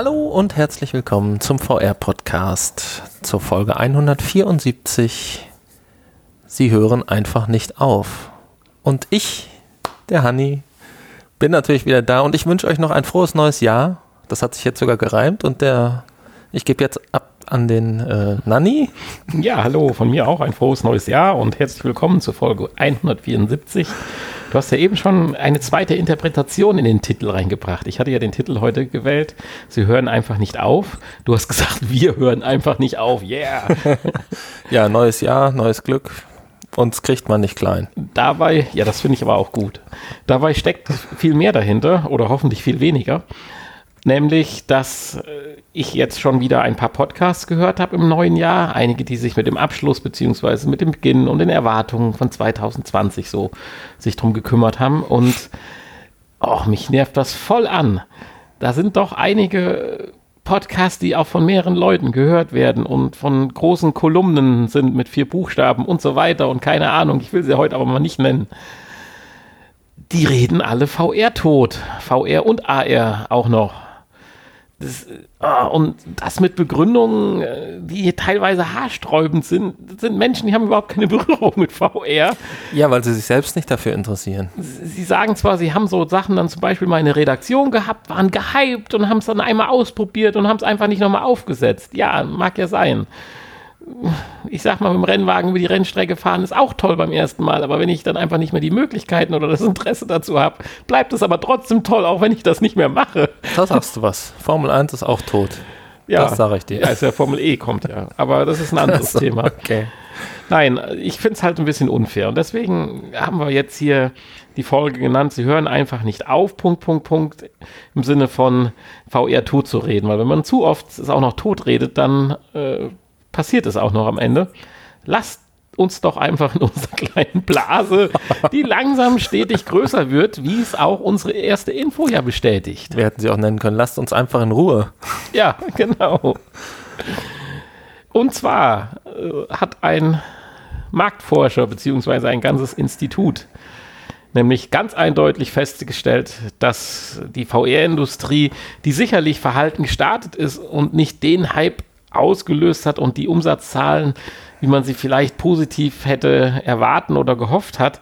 Hallo und herzlich willkommen zum VR-Podcast zur Folge 174. Sie hören einfach nicht auf. Und ich, der Hanni, bin natürlich wieder da und ich wünsche euch noch ein frohes neues Jahr. Das hat sich jetzt sogar gereimt und der, ich gebe jetzt ab an den äh, Nanni. Ja, hallo, von mir auch ein frohes neues Jahr und herzlich willkommen zur Folge 174. Du hast ja eben schon eine zweite Interpretation in den Titel reingebracht. Ich hatte ja den Titel heute gewählt. Sie hören einfach nicht auf. Du hast gesagt, wir hören einfach nicht auf. Yeah. ja, neues Jahr, neues Glück. Uns kriegt man nicht klein. Dabei, ja, das finde ich aber auch gut. Dabei steckt viel mehr dahinter oder hoffentlich viel weniger. Nämlich, dass äh, ich jetzt schon wieder ein paar Podcasts gehört habe im neuen Jahr. Einige, die sich mit dem Abschluss beziehungsweise mit dem Beginn und den Erwartungen von 2020 so sich drum gekümmert haben. Und oh, mich nervt das voll an. Da sind doch einige Podcasts, die auch von mehreren Leuten gehört werden und von großen Kolumnen sind mit vier Buchstaben und so weiter und keine Ahnung. Ich will sie heute aber mal nicht nennen die reden alle VR tot. VR und AR auch noch. Das, oh, und das mit Begründungen, äh, die teilweise haarsträubend sind. Das sind Menschen, die haben überhaupt keine Berührung mit VR. Ja, weil sie sich selbst nicht dafür interessieren. Sie sagen zwar, sie haben so Sachen dann zum Beispiel mal in der Redaktion gehabt, waren gehypt und haben es dann einmal ausprobiert und haben es einfach nicht nochmal aufgesetzt. Ja, mag ja sein ich sag mal, mit dem Rennwagen über die Rennstrecke fahren ist auch toll beim ersten Mal, aber wenn ich dann einfach nicht mehr die Möglichkeiten oder das Interesse dazu habe, bleibt es aber trotzdem toll, auch wenn ich das nicht mehr mache. Da sagst du was. Formel 1 ist auch tot. Ja, das sage ich dir. Ja, ist ja Formel E kommt ja. Aber das ist ein anderes also, Thema. Okay. Nein, ich finde es halt ein bisschen unfair. Und deswegen haben wir jetzt hier die Folge genannt, sie hören einfach nicht auf, Punkt, Punkt, Punkt, im Sinne von VR tot zu reden. Weil wenn man zu oft es auch noch tot redet, dann äh, passiert es auch noch am Ende. Lasst uns doch einfach in unserer kleinen Blase, die langsam stetig größer wird, wie es auch unsere erste Info ja bestätigt. Wir hätten sie auch nennen können. Lasst uns einfach in Ruhe. Ja, genau. Und zwar äh, hat ein Marktforscher beziehungsweise ein ganzes Institut nämlich ganz eindeutig festgestellt, dass die VR-Industrie, die sicherlich verhalten gestartet ist und nicht den Hype ausgelöst hat und die Umsatzzahlen, wie man sie vielleicht positiv hätte erwarten oder gehofft hat.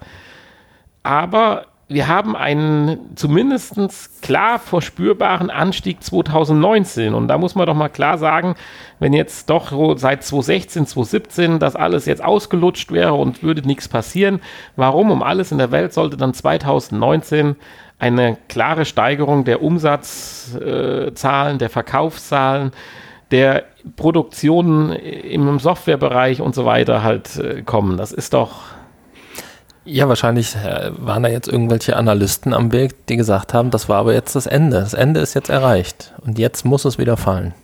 Aber wir haben einen zumindest klar verspürbaren Anstieg 2019. Und da muss man doch mal klar sagen, wenn jetzt doch so seit 2016, 2017 das alles jetzt ausgelutscht wäre und würde nichts passieren, warum um alles in der Welt sollte dann 2019 eine klare Steigerung der Umsatzzahlen, der Verkaufszahlen, der Produktionen im Softwarebereich und so weiter halt äh, kommen. Das ist doch. Ja, wahrscheinlich äh, waren da jetzt irgendwelche Analysten am Weg, die gesagt haben, das war aber jetzt das Ende. Das Ende ist jetzt erreicht. Und jetzt muss es wieder fallen.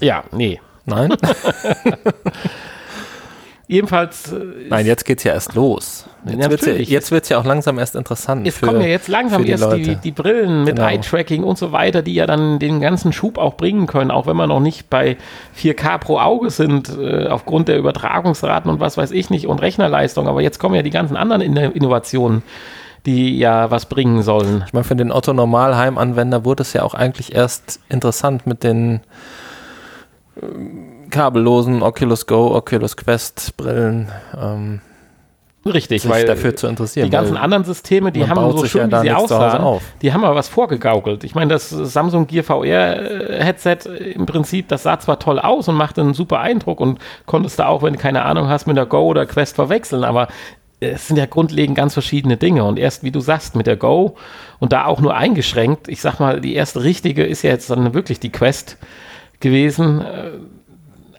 Ja, nee. Nein? Jedenfalls. Äh, Nein, jetzt geht es ja erst los. Jetzt wird es ja, wird's ja auch langsam erst interessant. Es kommen ja jetzt langsam die erst die, die, Brillen mit genau. Eye-Tracking und so weiter, die ja dann den ganzen Schub auch bringen können, auch wenn wir noch nicht bei 4K pro Auge sind, äh, aufgrund der Übertragungsraten und was weiß ich nicht und Rechnerleistung. Aber jetzt kommen ja die ganzen anderen Innovationen die ja was bringen sollen. Ich meine, für den Otto-Normalheim-Anwender wurde es ja auch eigentlich erst interessant mit den kabellosen Oculus Go, Oculus Quest Brillen. Ähm, Richtig, sich weil dafür zu interessieren. Die ganzen anderen Systeme, die haben so schön, ja wie sie aussahen, die haben aber was vorgegaukelt. Ich meine, das Samsung Gear VR äh, Headset im Prinzip, das sah zwar toll aus und machte einen super Eindruck und konntest da auch, wenn du keine Ahnung hast, mit der Go oder Quest verwechseln, aber es sind ja grundlegend ganz verschiedene Dinge. Und erst, wie du sagst, mit der Go und da auch nur eingeschränkt, ich sag mal, die erste richtige ist ja jetzt dann wirklich die Quest gewesen äh,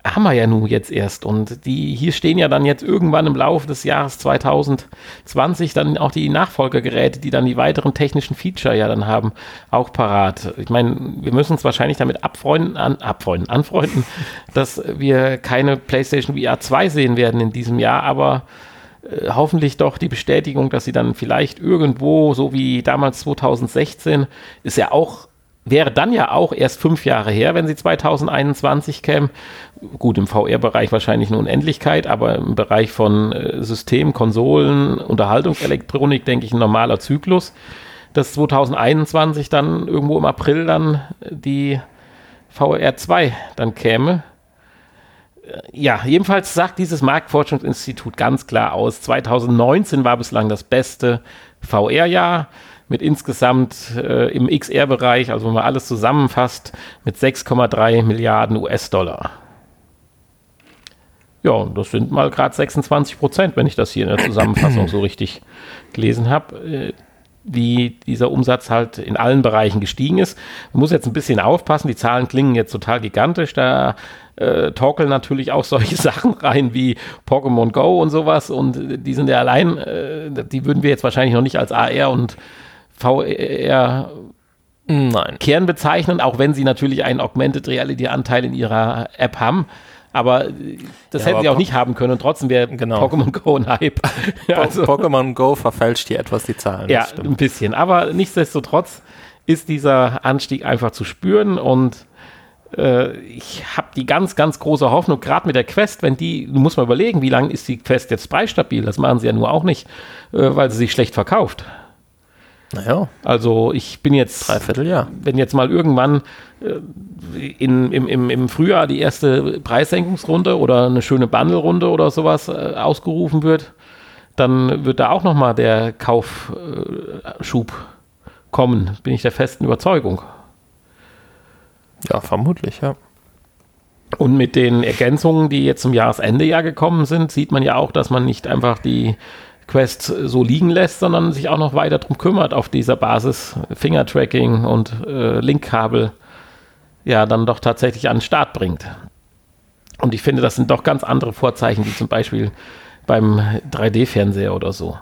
haben wir ja nun jetzt erst. Und die hier stehen ja dann jetzt irgendwann im Laufe des Jahres 2020 dann auch die Nachfolgergeräte, die dann die weiteren technischen Feature ja dann haben, auch parat. Ich meine, wir müssen uns wahrscheinlich damit abfreunden, an, abfreunden, anfreunden, dass wir keine PlayStation VR 2 sehen werden in diesem Jahr, aber äh, hoffentlich doch die Bestätigung, dass sie dann vielleicht irgendwo, so wie damals 2016, ist ja auch wäre dann ja auch erst fünf Jahre her, wenn sie 2021 käme. Gut, im VR-Bereich wahrscheinlich eine Unendlichkeit, aber im Bereich von äh, System, Konsolen, Unterhaltungselektronik, denke ich, ein normaler Zyklus. Dass 2021 dann irgendwo im April dann die VR 2 dann käme. Äh, ja, jedenfalls sagt dieses Marktforschungsinstitut ganz klar aus, 2019 war bislang das beste VR-Jahr mit insgesamt äh, im XR-Bereich, also wenn man alles zusammenfasst, mit 6,3 Milliarden US-Dollar. Ja, das sind mal gerade 26 Prozent, wenn ich das hier in der Zusammenfassung so richtig gelesen habe, äh, wie dieser Umsatz halt in allen Bereichen gestiegen ist. Man muss jetzt ein bisschen aufpassen, die Zahlen klingen jetzt total gigantisch, da äh, torkeln natürlich auch solche Sachen rein wie Pokémon Go und sowas und die sind ja allein, äh, die würden wir jetzt wahrscheinlich noch nicht als AR und VR Nein. Kern bezeichnen, auch wenn sie natürlich einen Augmented Reality Anteil in ihrer App haben. Aber das ja, hätten aber sie auch nicht haben können und trotzdem wäre genau. Pokémon Go ein Hype. also, Pokémon Go verfälscht hier etwas die Zahlen. Ja, ein bisschen. Aber nichtsdestotrotz ist dieser Anstieg einfach zu spüren und äh, ich habe die ganz, ganz große Hoffnung, gerade mit der Quest, wenn die, du musst mal überlegen, wie lange ist die Quest jetzt preisstabil? Das machen sie ja nur auch nicht, äh, weil sie sich schlecht verkauft. Naja. Also ich bin jetzt, Dreivierteljahr. wenn jetzt mal irgendwann äh, in, im, im, im Frühjahr die erste Preissenkungsrunde oder eine schöne Bundle-Runde oder sowas äh, ausgerufen wird, dann wird da auch nochmal der Kaufschub äh, kommen, bin ich der festen Überzeugung. Ja, vermutlich, ja. Und mit den Ergänzungen, die jetzt zum Jahresende ja gekommen sind, sieht man ja auch, dass man nicht einfach die Quest so liegen lässt, sondern sich auch noch weiter darum kümmert, auf dieser Basis Finger-Tracking und äh, Linkkabel ja dann doch tatsächlich an den Start bringt. Und ich finde, das sind doch ganz andere Vorzeichen, wie zum Beispiel beim 3D-Fernseher oder so.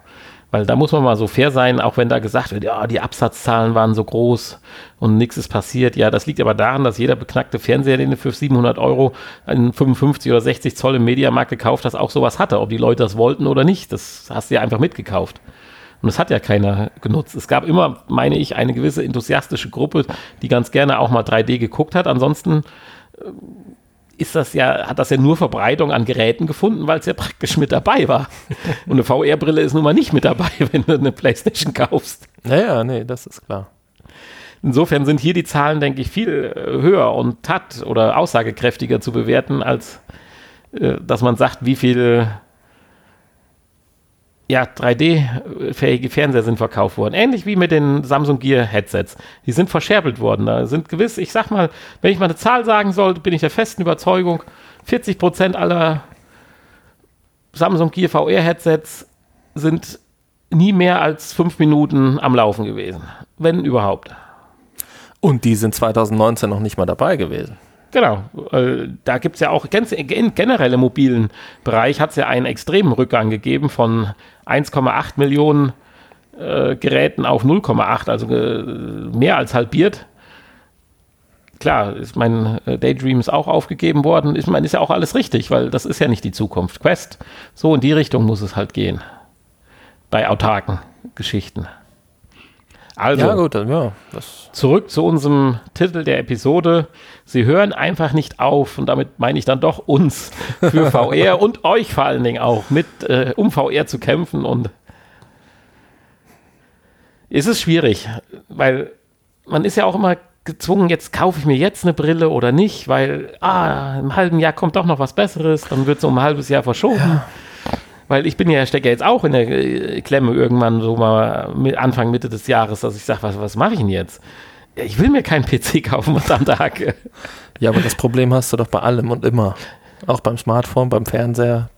Weil da muss man mal so fair sein, auch wenn da gesagt wird, ja, die Absatzzahlen waren so groß und nichts ist passiert. Ja, das liegt aber daran, dass jeder beknackte Fernseher, den du für 700 Euro einen 55 oder 60 Zoll im Mediamarkt gekauft hast, auch sowas hatte. Ob die Leute das wollten oder nicht, das hast du ja einfach mitgekauft. Und das hat ja keiner genutzt. Es gab immer, meine ich, eine gewisse enthusiastische Gruppe, die ganz gerne auch mal 3D geguckt hat. Ansonsten ist das ja, hat das ja nur Verbreitung an Geräten gefunden, weil es ja praktisch mit dabei war. Und eine VR-Brille ist nun mal nicht mit dabei, wenn du eine Playstation kaufst. Naja, nee, das ist klar. Insofern sind hier die Zahlen, denke ich, viel äh, höher und tat oder aussagekräftiger zu bewerten, als äh, dass man sagt, wie viel ja, 3D-fähige Fernseher sind verkauft worden. Ähnlich wie mit den Samsung Gear Headsets. Die sind verscherbelt worden. Da sind gewiss, ich sag mal, wenn ich mal eine Zahl sagen sollte, bin ich der festen Überzeugung, 40 Prozent aller Samsung Gear VR Headsets sind nie mehr als fünf Minuten am Laufen gewesen. Wenn überhaupt. Und die sind 2019 noch nicht mal dabei gewesen. Genau, äh, da gibt es ja auch ganz, generell im mobilen Bereich hat es ja einen extremen Rückgang gegeben von 1,8 Millionen äh, Geräten auf 0,8, also äh, mehr als halbiert. Klar, ist mein äh, Daydream ist auch aufgegeben worden. Ich meine, ist ja auch alles richtig, weil das ist ja nicht die Zukunft. Quest, so in die Richtung muss es halt gehen. Bei autarken Geschichten. Also, ja, gut, dann, ja. zurück zu unserem Titel der Episode. Sie hören einfach nicht auf und damit meine ich dann doch uns für VR und euch vor allen Dingen auch mit, äh, um VR zu kämpfen und es ist schwierig, weil man ist ja auch immer gezwungen, jetzt kaufe ich mir jetzt eine Brille oder nicht, weil ah, im halben Jahr kommt doch noch was Besseres, dann wird es um ein halbes Jahr verschoben. Ja. Weil ich bin ja, stecke ja jetzt auch in der äh, Klemme irgendwann so mal Anfang, Mitte des Jahres, dass ich sage, was, was mache ich denn jetzt? Ich will mir keinen PC kaufen am Tag. Ja, aber das Problem hast du doch bei allem und immer. Auch beim Smartphone, beim Fernseher.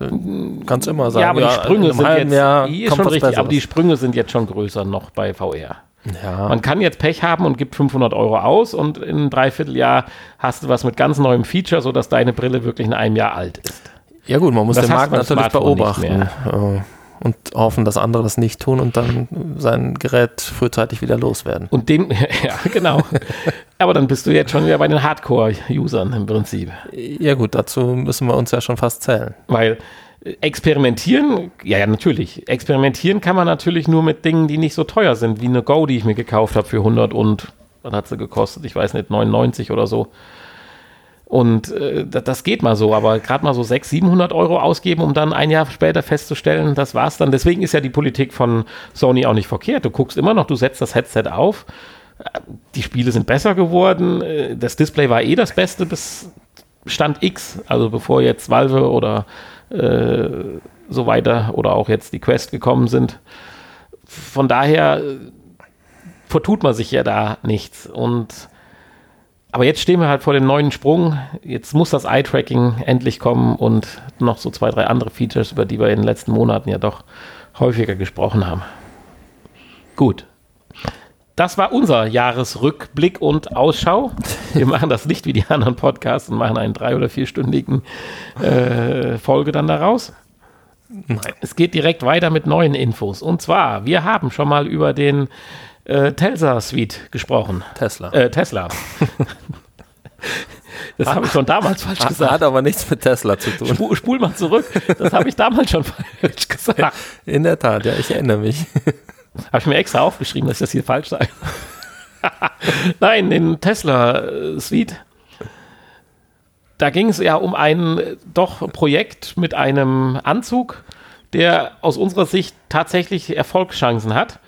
Kannst immer sagen, ja, aber die Sprünge ja, sind jetzt, Jahr schon richtig, aber die Sprünge sind jetzt schon größer noch bei VR. Ja. Man kann jetzt Pech haben und gibt 500 Euro aus und in einem Dreivierteljahr hast du was mit ganz neuem Feature, sodass deine Brille wirklich in einem Jahr alt ist. Ja gut, man muss den Markt natürlich beobachten äh, und hoffen, dass andere das nicht tun und dann sein Gerät frühzeitig wieder loswerden. Und den, ja genau. Aber dann bist du jetzt schon wieder bei den Hardcore-Usern im Prinzip. Ja gut, dazu müssen wir uns ja schon fast zählen. Weil äh, experimentieren, ja, ja, natürlich. Experimentieren kann man natürlich nur mit Dingen, die nicht so teuer sind, wie eine Go, die ich mir gekauft habe für 100 und, was hat sie gekostet? Ich weiß nicht, 99 oder so. Und äh, das geht mal so, aber gerade mal so 600, 700 Euro ausgeben, um dann ein Jahr später festzustellen, das war's dann. Deswegen ist ja die Politik von Sony auch nicht verkehrt. Du guckst immer noch, du setzt das Headset auf, Die Spiele sind besser geworden. Äh, das Display war eh das Beste bis Stand X, also bevor jetzt Valve oder äh, so weiter oder auch jetzt die Quest gekommen sind. Von daher äh, vertut man sich ja da nichts. Und aber jetzt stehen wir halt vor dem neuen Sprung. Jetzt muss das Eye-Tracking endlich kommen und noch so zwei, drei andere Features, über die wir in den letzten Monaten ja doch häufiger gesprochen haben. Gut. Das war unser Jahresrückblick und Ausschau. Wir machen das nicht wie die anderen Podcasts und machen einen drei- oder vierstündigen äh, Folge dann daraus. Nein. Es geht direkt weiter mit neuen Infos. Und zwar, wir haben schon mal über den äh, Telsa Suite gesprochen. Tesla. Äh, Tesla. Das habe ich schon damals falsch gesagt. Hat aber nichts mit Tesla zu tun. Spul, spul mal zurück. Das habe ich damals schon falsch gesagt. In der Tat, ja, ich erinnere mich. Habe ich mir extra aufgeschrieben, dass ich das hier falsch sage. Nein, den Tesla äh, Suite. Da ging es ja um ein äh, doch Projekt mit einem Anzug, der aus unserer Sicht tatsächlich Erfolgschancen hat.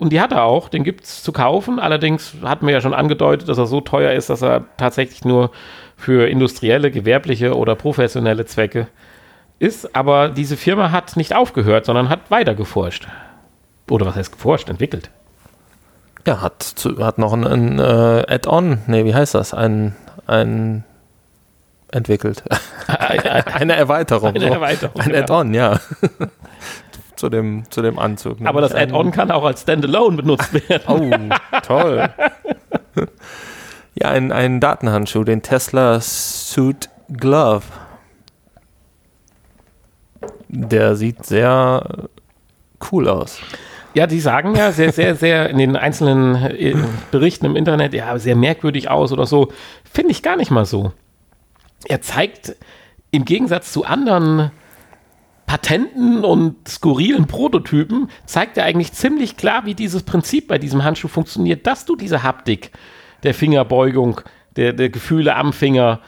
Und die hat er auch, den gibt es zu kaufen. Allerdings hat mir ja schon angedeutet, dass er so teuer ist, dass er tatsächlich nur für industrielle, gewerbliche oder professionelle Zwecke ist. Aber diese Firma hat nicht aufgehört, sondern hat weiter geforscht. Oder was heißt geforscht, entwickelt. Ja, hat, zu, hat noch ein, ein äh, Add-on, nee, wie heißt das? Ein, ein entwickelt. eine Erweiterung. Eine Erweiterung. Ein genau. Add-on, ja. Zu dem, zu dem Anzug. Aber das Add-on kann auch als Standalone benutzt werden. oh, toll. ja, ein, ein Datenhandschuh, den Tesla Suit Glove. Der sieht sehr cool aus. Ja, die sagen ja sehr, sehr, sehr in den einzelnen äh, Berichten im Internet, ja, sehr merkwürdig aus oder so. Finde ich gar nicht mal so. Er zeigt im Gegensatz zu anderen Patenten und skurrilen Prototypen zeigt er eigentlich ziemlich klar, wie dieses Prinzip bei diesem Handschuh funktioniert, dass du diese Haptik der Fingerbeugung, der, der Gefühle am Finger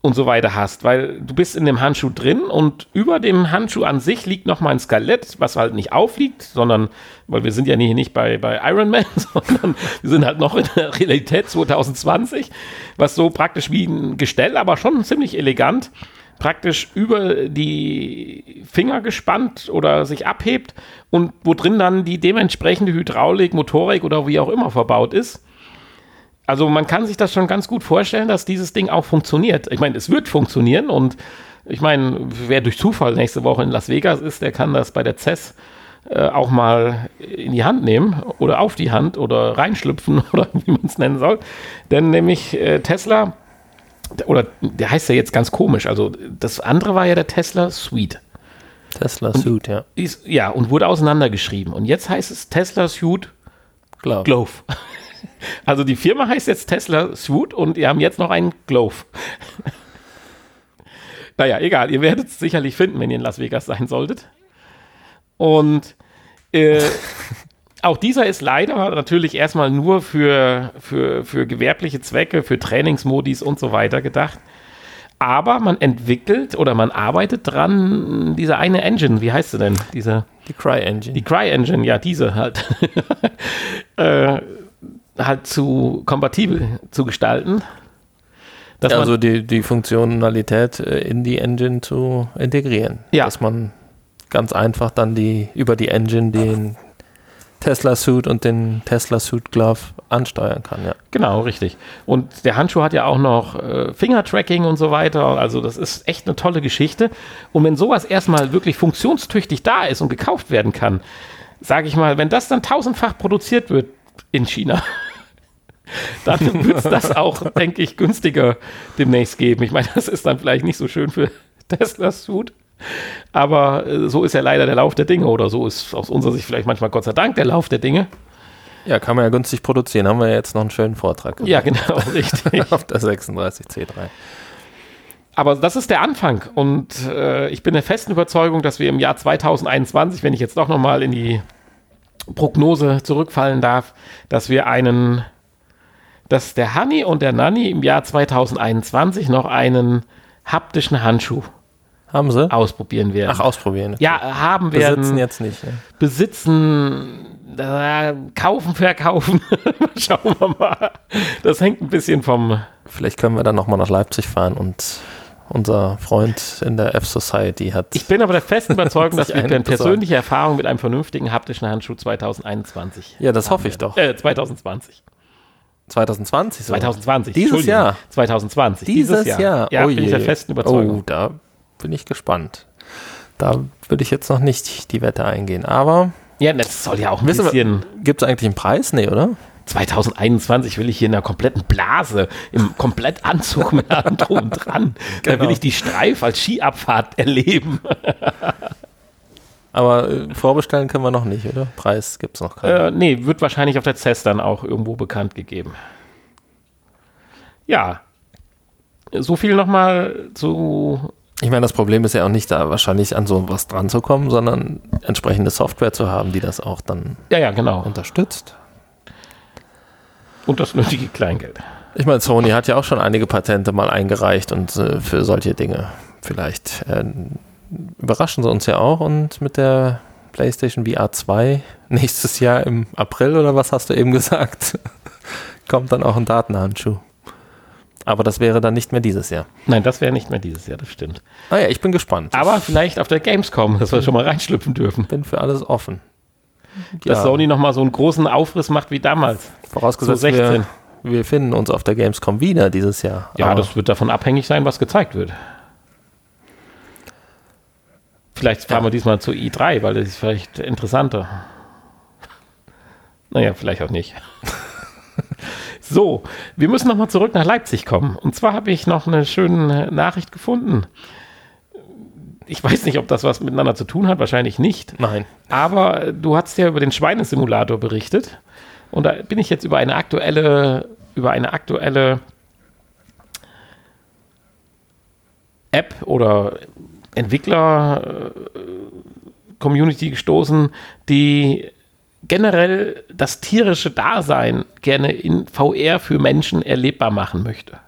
und so weiter hast, weil du bist in dem Handschuh drin und über dem Handschuh an sich liegt nochmal ein Skelett, was halt nicht aufliegt, sondern, weil wir sind ja nicht, nicht bei, bei Iron Man, sondern wir sind halt noch in der Realität 2020, was so praktisch wie ein Gestell, aber schon ziemlich elegant praktisch über die Finger gespannt oder sich abhebt und wo drin dann die dementsprechende Hydraulik, Motorik oder wie auch immer verbaut ist. Also man kann sich das schon ganz gut vorstellen, dass dieses Ding auch funktioniert. Ich meine, es wird funktionieren und ich meine, wer durch Zufall nächste Woche in Las Vegas ist, der kann das bei der CES äh, auch mal in die Hand nehmen oder auf die Hand oder reinschlüpfen oder wie man es nennen soll. Denn nämlich äh, Tesla oder der heißt ja jetzt ganz komisch. Also das andere war ja der Tesla Suite. Tesla Suite, ja. Ist, ja, und wurde auseinandergeschrieben. Und jetzt heißt es Tesla Suite Glove. Glove. Also die Firma heißt jetzt Tesla Suite und wir haben jetzt noch einen Glove. naja, egal, ihr werdet es sicherlich finden, wenn ihr in Las Vegas sein solltet. Und äh, auch dieser ist leider natürlich erstmal nur für, für, für gewerbliche Zwecke, für Trainingsmodis und so weiter gedacht. Aber man entwickelt oder man arbeitet dran, diese eine Engine, wie heißt sie denn? Diese, die Cry Engine. Die Cry Engine, ja, diese halt. äh, halt zu kompatibel zu gestalten. also die, die Funktionalität äh, in die Engine zu integrieren. Ja. Dass man ganz einfach dann die über die Engine den Tesla Suit und den Tesla Suit Glove ansteuern kann, ja. Genau, richtig. Und der Handschuh hat ja auch noch äh, Finger-Tracking und so weiter. Also das ist echt eine tolle Geschichte. Und wenn sowas erstmal wirklich funktionstüchtig da ist und gekauft werden kann, sage ich mal, wenn das dann tausendfach produziert wird in China, dann wird es das auch, denke ich, günstiger demnächst geben. Ich meine, das ist dann vielleicht nicht so schön für Teslas Suit. Aber äh, so ist ja leider der Lauf der Dinge oder so ist aus unserer Sicht vielleicht manchmal Gott sei Dank der Lauf der Dinge. Ja, kann man ja günstig produzieren. Haben wir jetzt noch einen schönen Vortrag. Gemacht. Ja, genau, richtig. Auf der 36C3. Aber das ist der Anfang und äh, ich bin der festen Überzeugung, dass wir im Jahr 2021, wenn ich jetzt doch nochmal in die Prognose zurückfallen darf, dass wir einen, dass der Honey und der Nanny im Jahr 2021 noch einen haptischen Handschuh haben sie? Ausprobieren werden. Ach, ausprobieren. Okay. Ja, haben werden. Besitzen jetzt nicht. Ja. Besitzen, äh, kaufen, verkaufen. Schauen wir mal. Das hängt ein bisschen vom. Vielleicht können wir dann nochmal nach Leipzig fahren und unser Freund in der F-Society hat. Ich bin aber der festen Überzeugung, dass wir eine persönliche Erfahrung mit einem vernünftigen haptischen Handschuh 2021. Ja, das hoffe ich doch. Äh, 2020. 2020 so. 2020. Dieses Jahr. 2020. Dieses, Jahr. Jahr. Ja, oh bin je. ich der festen Überzeugung. Oh, da bin ich gespannt. Da würde ich jetzt noch nicht die Wette eingehen, aber. Ja, das soll ja auch ein bisschen. Gibt es eigentlich einen Preis? Nee, oder? 2021 will ich hier in einer kompletten Blase, im Komplettanzug mit allem drum dran. Genau. Da will ich die Streif als Skiabfahrt erleben. Aber äh, vorbestellen können wir noch nicht, oder? Preis gibt es noch keinen. Äh, nee, wird wahrscheinlich auf der CES dann auch irgendwo bekannt gegeben. Ja. So viel nochmal zu ich meine, das Problem ist ja auch nicht da wahrscheinlich an so was dran zu kommen, sondern entsprechende Software zu haben, die das auch dann ja, ja, genau. unterstützt. Und das nötige Kleingeld. Ich meine, Sony hat ja auch schon einige Patente mal eingereicht und äh, für solche Dinge. Vielleicht äh, überraschen sie uns ja auch und mit der PlayStation VR 2 nächstes Jahr im April oder was hast du eben gesagt, kommt dann auch ein Datenhandschuh. Aber das wäre dann nicht mehr dieses Jahr. Nein, das wäre nicht mehr dieses Jahr, das stimmt. Ah ja, ich bin gespannt. Aber vielleicht auf der Gamescom, dass wir schon mal reinschlüpfen dürfen. Bin für alles offen. Dass ja. Sony nochmal so einen großen Aufriss macht wie damals. Vorausgesetzt, so 16. Wir, wir finden uns auf der Gamescom wieder dieses Jahr. Ja, Aber das wird davon abhängig sein, was gezeigt wird. Vielleicht fahren ja. wir diesmal zu i3, weil das ist vielleicht interessanter. Naja, vielleicht auch nicht. So, wir müssen nochmal zurück nach Leipzig kommen. Und zwar habe ich noch eine schöne Nachricht gefunden. Ich weiß nicht, ob das was miteinander zu tun hat, wahrscheinlich nicht. Nein. Aber du hast ja über den Schweinesimulator berichtet. Und da bin ich jetzt über eine aktuelle, über eine aktuelle App oder Entwickler-Community gestoßen, die generell das tierische Dasein gerne in VR für Menschen erlebbar machen möchte.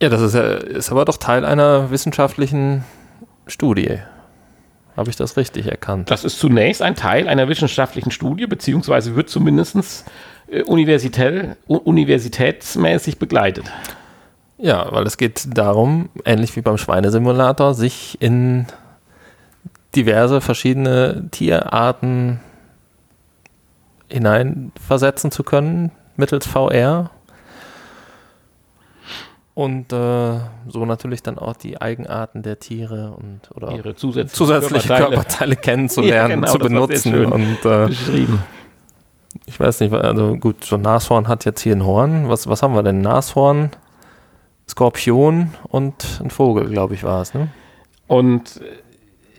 Ja, das ist, ja, ist aber doch Teil einer wissenschaftlichen Studie. Habe ich das richtig erkannt? Das ist zunächst ein Teil einer wissenschaftlichen Studie, beziehungsweise wird zumindest äh, universitär, universitätsmäßig begleitet. Ja, weil es geht darum, ähnlich wie beim Schweinesimulator, sich in diverse verschiedene Tierarten hineinversetzen zu können mittels VR. Und äh, so natürlich dann auch die Eigenarten der Tiere und oder ihre zusätzliche, zusätzliche Körperteile. Körperteile. kennenzulernen, ja, genau, zu benutzen. Und äh, ich weiß nicht, also gut, so ein Nashorn hat jetzt hier ein Horn. Was, was haben wir denn? Nashorn, Skorpion und ein Vogel, glaube ich, war es. Ne? Und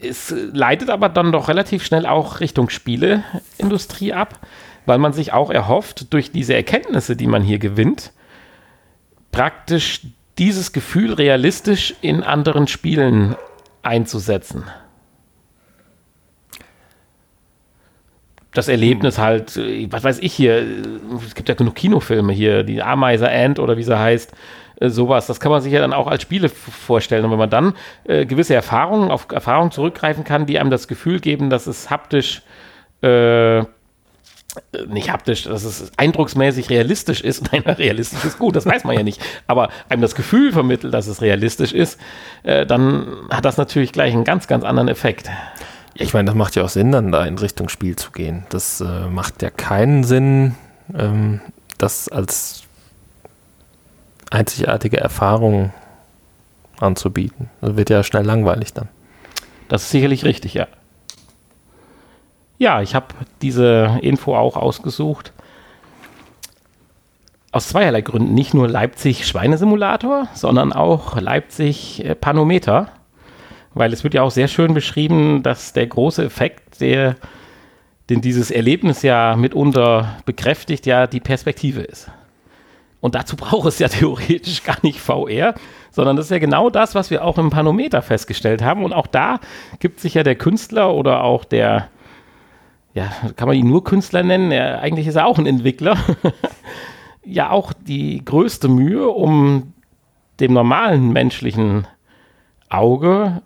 es leitet aber dann doch relativ schnell auch Richtung Spieleindustrie ab, weil man sich auch erhofft, durch diese Erkenntnisse, die man hier gewinnt, praktisch dieses Gefühl realistisch in anderen Spielen einzusetzen. Das Erlebnis halt, was weiß ich hier, es gibt ja genug Kinofilme hier, die Ameise Ant oder wie sie heißt, äh, sowas. Das kann man sich ja dann auch als Spiele vorstellen. Und wenn man dann äh, gewisse Erfahrungen auf Erfahrungen zurückgreifen kann, die einem das Gefühl geben, dass es haptisch äh, nicht haptisch, dass es eindrucksmäßig realistisch ist. Nein, realistisch ist gut, das weiß man ja nicht. Aber einem das Gefühl vermittelt, dass es realistisch ist, äh, dann hat das natürlich gleich einen ganz, ganz anderen Effekt. Ja, ich meine, das macht ja auch Sinn, dann da in Richtung Spiel zu gehen. Das äh, macht ja keinen Sinn, ähm, das als einzigartige Erfahrungen anzubieten. Das wird ja schnell langweilig dann. Das ist sicherlich richtig, ja. Ja, ich habe diese Info auch ausgesucht. Aus zweierlei Gründen. Nicht nur Leipzig Schweinesimulator, sondern auch Leipzig äh, Panometer. Weil es wird ja auch sehr schön beschrieben, dass der große Effekt, der, den dieses Erlebnis ja mitunter bekräftigt, ja die Perspektive ist. Und dazu braucht es ja theoretisch gar nicht VR, sondern das ist ja genau das, was wir auch im Panometer festgestellt haben. Und auch da gibt sich ja der Künstler oder auch der, ja, kann man ihn nur Künstler nennen? Er, eigentlich ist er auch ein Entwickler. ja, auch die größte Mühe, um dem normalen menschlichen Auge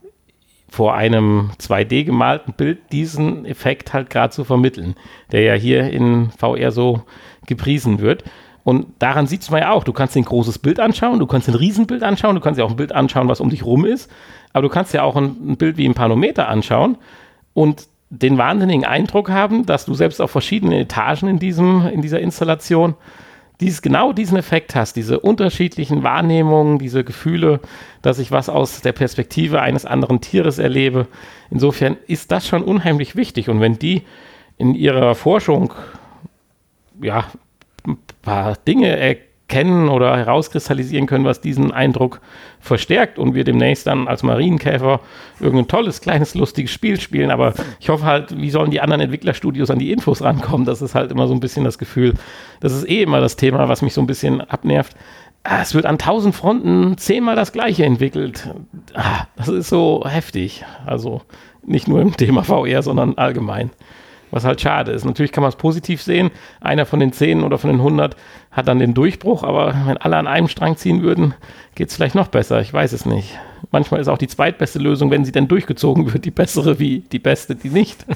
vor einem 2D gemalten Bild diesen Effekt halt gerade zu vermitteln, der ja hier in VR so gepriesen wird. Und daran sieht man ja auch, du kannst ein großes Bild anschauen, du kannst ein Riesenbild anschauen, du kannst ja auch ein Bild anschauen, was um dich rum ist, aber du kannst ja auch ein, ein Bild wie ein Panometer anschauen und den wahnsinnigen Eindruck haben, dass du selbst auf verschiedenen Etagen in, diesem, in dieser Installation dieses, genau diesen Effekt hast, diese unterschiedlichen Wahrnehmungen, diese Gefühle, dass ich was aus der Perspektive eines anderen Tieres erlebe. Insofern ist das schon unheimlich wichtig. Und wenn die in ihrer Forschung ja, paar Dinge erkennen, oder herauskristallisieren können, was diesen Eindruck verstärkt und wir demnächst dann als Marienkäfer irgendein tolles, kleines, lustiges Spiel spielen. Aber ich hoffe halt, wie sollen die anderen Entwicklerstudios an die Infos rankommen? Das ist halt immer so ein bisschen das Gefühl. Das ist eh immer das Thema, was mich so ein bisschen abnervt. Ah, es wird an tausend Fronten zehnmal das Gleiche entwickelt. Ah, das ist so heftig. Also nicht nur im Thema VR, sondern allgemein was halt schade ist. Natürlich kann man es positiv sehen. Einer von den 10 oder von den 100 hat dann den Durchbruch, aber wenn alle an einem Strang ziehen würden, geht es vielleicht noch besser. Ich weiß es nicht. Manchmal ist auch die zweitbeste Lösung, wenn sie denn durchgezogen wird, die bessere wie die beste, die nicht.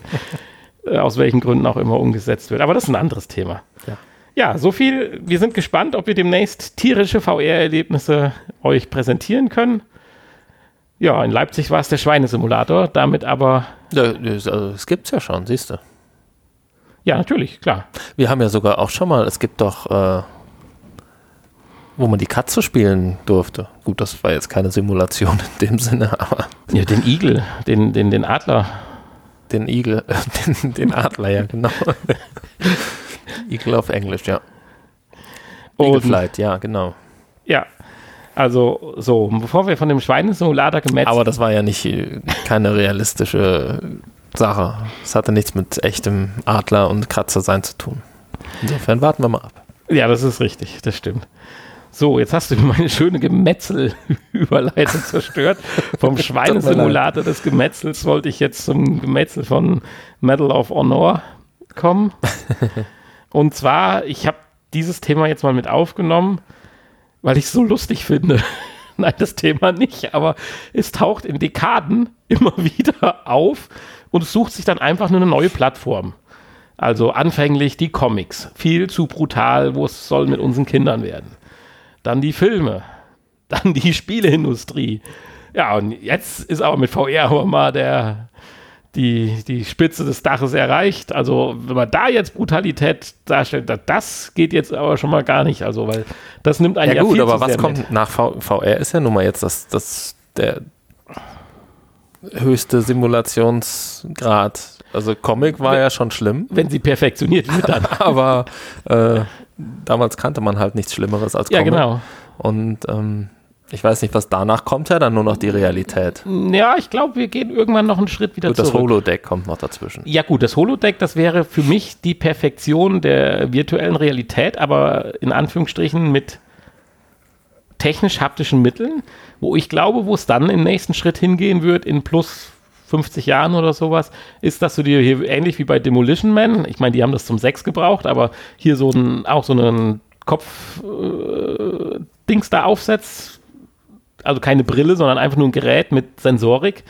Äh, aus welchen Gründen auch immer umgesetzt wird. Aber das ist ein anderes Thema. Ja. Ja, so viel. Wir sind gespannt, ob wir demnächst tierische VR-Erlebnisse euch präsentieren können. Ja, in Leipzig war es der Schweinesimulator, damit aber. Ja, das, also, das gibt's ja schon, siehst du. Ja, natürlich, klar. Wir haben ja sogar auch schon mal, es gibt doch, äh, wo man die Katze spielen durfte. Gut, das war jetzt keine Simulation in dem Sinne, aber. Ja, den Igel, den, den, den Adler. Den Igel, äh, den, den Adler, ja, genau. Igel auf Englisch, ja. Eagle Flight, ja, genau. Ja, also so, bevor wir von dem Schweinesimulator gemetzelt. Aber das war ja nicht äh, keine realistische Sache. Es hatte nichts mit echtem Adler und Kratzer sein zu tun. Insofern warten wir mal ab. Ja, das ist richtig, das stimmt. So, jetzt hast du meine schöne Gemetzel-Überleitung zerstört. Vom Schweinesimulator des Gemetzels wollte ich jetzt zum Gemetzel von Medal of Honor kommen. Und zwar, ich habe dieses Thema jetzt mal mit aufgenommen, weil ich es so lustig finde. Nein, das Thema nicht, aber es taucht in Dekaden immer wieder auf und es sucht sich dann einfach nur eine neue Plattform. Also anfänglich die Comics, viel zu brutal, wo es soll mit unseren Kindern werden. Dann die Filme, dann die Spieleindustrie. Ja, und jetzt ist aber mit VR aber mal der, die, die Spitze des Daches erreicht. Also, wenn man da jetzt Brutalität darstellt, das geht jetzt aber schon mal gar nicht. Also, weil das nimmt einen ja, ja gut, aber was kommt mit. nach VR ist ja nun mal jetzt das, das der höchste Simulationsgrad. Also Comic war wenn, ja schon schlimm. Wenn sie perfektioniert wird dann. aber äh, damals kannte man halt nichts Schlimmeres als Comic. Ja, genau. Und ähm, ich weiß nicht, was danach kommt, ja dann nur noch die Realität. Ja, ich glaube, wir gehen irgendwann noch einen Schritt wieder gut, zurück. Das Holodeck kommt noch dazwischen. Ja gut, das Holodeck, das wäre für mich die Perfektion der virtuellen Realität, aber in Anführungsstrichen mit technisch-haptischen Mitteln, wo ich glaube, wo es dann im nächsten Schritt hingehen wird, in plus 50 Jahren oder sowas, ist, dass du dir hier ähnlich wie bei Demolition Man, ich meine, die haben das zum Sex gebraucht, aber hier so ein, auch so einen Kopf-Dings äh, da aufsetzt, also keine Brille, sondern einfach nur ein Gerät mit Sensorik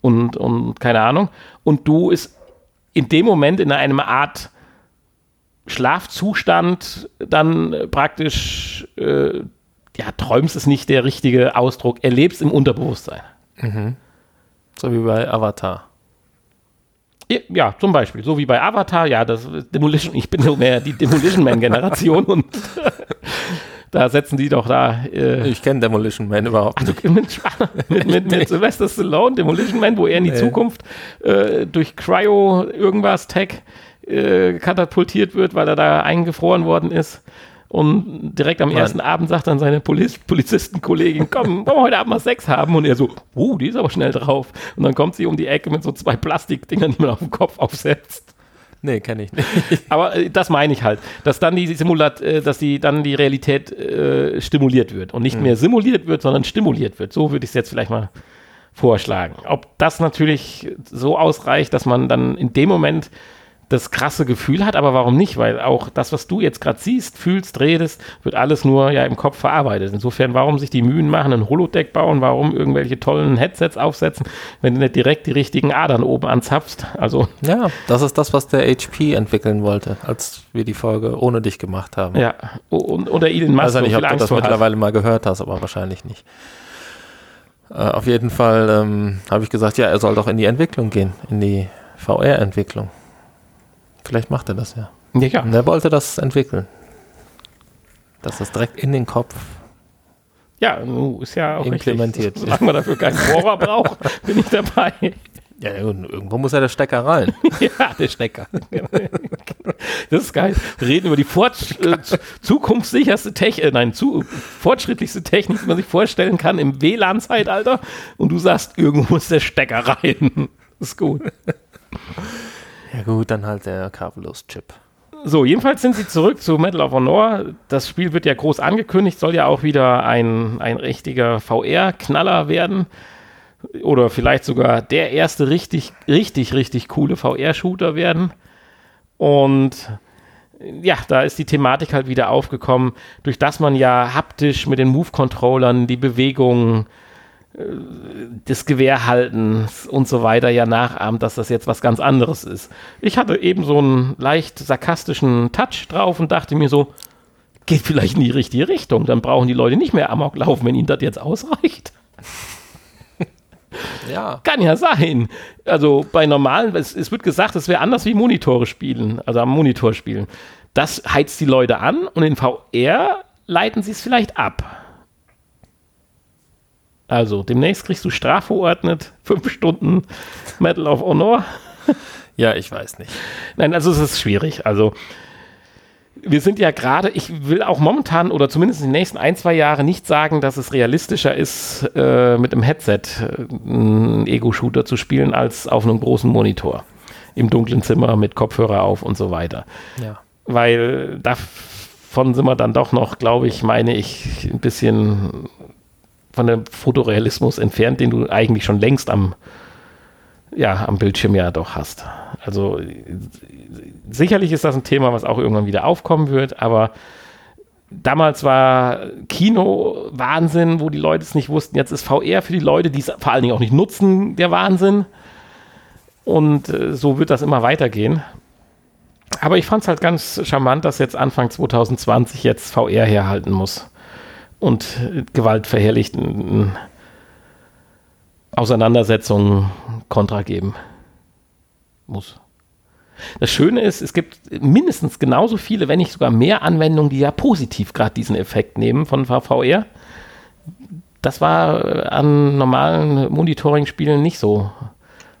und, und keine Ahnung. Und du ist in dem Moment in einer Art Schlafzustand dann praktisch, äh, ja, träumst ist nicht der richtige Ausdruck, erlebst im Unterbewusstsein. Mhm. So wie bei Avatar. Ja, zum Beispiel. So wie bei Avatar, ja, das Demolition, ich bin so mehr die Demolition Man-Generation und Da setzen die doch da. Äh, ich kenne Demolition Man überhaupt nicht. Also mit, mit, mit, mit Sylvester Stallone, Demolition Man, wo er in die nee. Zukunft äh, durch Cryo irgendwas Tech äh, katapultiert wird, weil er da eingefroren worden ist. Und direkt am Mann. ersten Abend sagt dann seine Poliz Polizistenkollegin, komm, wollen wir heute Abend mal Sex haben? Und er so, uh, die ist aber schnell drauf. Und dann kommt sie um die Ecke mit so zwei Plastikdingern, die man auf den Kopf aufsetzt. Nee, kenne ich nicht. Aber äh, das meine ich halt, dass dann die Simulat, äh, dass die dann die Realität äh, stimuliert wird und nicht mhm. mehr simuliert wird, sondern stimuliert wird. So würde ich es jetzt vielleicht mal vorschlagen. Ob das natürlich so ausreicht, dass man dann in dem Moment das krasse Gefühl hat, aber warum nicht? Weil auch das, was du jetzt gerade siehst, fühlst, redest, wird alles nur ja im Kopf verarbeitet. Insofern, warum sich die Mühen machen, ein Holodeck bauen, warum irgendwelche tollen Headsets aufsetzen, wenn du nicht direkt die richtigen Adern oben anzapfst? Also ja, das ist das, was der HP entwickeln wollte, als wir die Folge ohne dich gemacht haben. Ja, und, oder Elon Musk. Ich weiß nicht, ob du das mittlerweile mal gehört hast, aber wahrscheinlich nicht. Äh, auf jeden Fall ähm, habe ich gesagt, ja, er soll doch in die Entwicklung gehen, in die VR-Entwicklung. Vielleicht macht er das ja. Ja, ja. Und er wollte das entwickeln. Dass das direkt in den Kopf ja, ist ja auch implementiert. Richtig. Solange man dafür keinen Bohrer braucht, bin ich dabei. Ja, irgendwo muss ja der Stecker rein. ja, der Stecker. das ist geil. Wir reden über die äh, zukunftssicherste Technik, äh, nein, zu, fortschrittlichste Technik, die man sich vorstellen kann im WLAN-Zeitalter. Und du sagst, irgendwo muss der Stecker rein. Das ist gut. Ja gut, dann halt der Kabellos-Chip. So, jedenfalls sind sie zurück zu Medal of Honor. Das Spiel wird ja groß angekündigt, soll ja auch wieder ein, ein richtiger VR-Knaller werden. Oder vielleicht sogar der erste richtig, richtig, richtig coole VR-Shooter werden. Und ja, da ist die Thematik halt wieder aufgekommen, durch das man ja haptisch mit den Move-Controllern die Bewegungen des Gewehrhaltens und so weiter ja nachahmt, dass das jetzt was ganz anderes ist. Ich hatte eben so einen leicht sarkastischen Touch drauf und dachte mir so, geht vielleicht in die richtige Richtung. Dann brauchen die Leute nicht mehr Amok laufen, wenn ihnen das jetzt ausreicht. Ja. Kann ja sein. Also bei normalen, es, es wird gesagt, es wäre anders wie Monitore spielen, also am Monitor spielen. Das heizt die Leute an und in VR leiten sie es vielleicht ab. Also, demnächst kriegst du strafverordnet, fünf Stunden Medal of Honor. Ja, ich weiß nicht. Nein, also es ist schwierig. Also, wir sind ja gerade, ich will auch momentan oder zumindest in den nächsten ein, zwei Jahren nicht sagen, dass es realistischer ist, äh, mit einem Headset äh, einen Ego-Shooter zu spielen, als auf einem großen Monitor. Im dunklen Zimmer mit Kopfhörer auf und so weiter. Ja. Weil davon sind wir dann doch noch, glaube ich, meine ich, ein bisschen von dem Fotorealismus entfernt, den du eigentlich schon längst am, ja, am Bildschirm ja doch hast. Also sicherlich ist das ein Thema, was auch irgendwann wieder aufkommen wird, aber damals war Kino Wahnsinn, wo die Leute es nicht wussten. Jetzt ist VR für die Leute, die es vor allen Dingen auch nicht nutzen, der Wahnsinn. Und äh, so wird das immer weitergehen. Aber ich fand es halt ganz charmant, dass jetzt Anfang 2020 jetzt VR herhalten muss und gewaltverherrlichten Auseinandersetzungen Kontra geben muss. Das Schöne ist, es gibt mindestens genauso viele, wenn nicht sogar mehr Anwendungen, die ja positiv gerade diesen Effekt nehmen von VR. Das war an normalen Monitoring-Spielen nicht so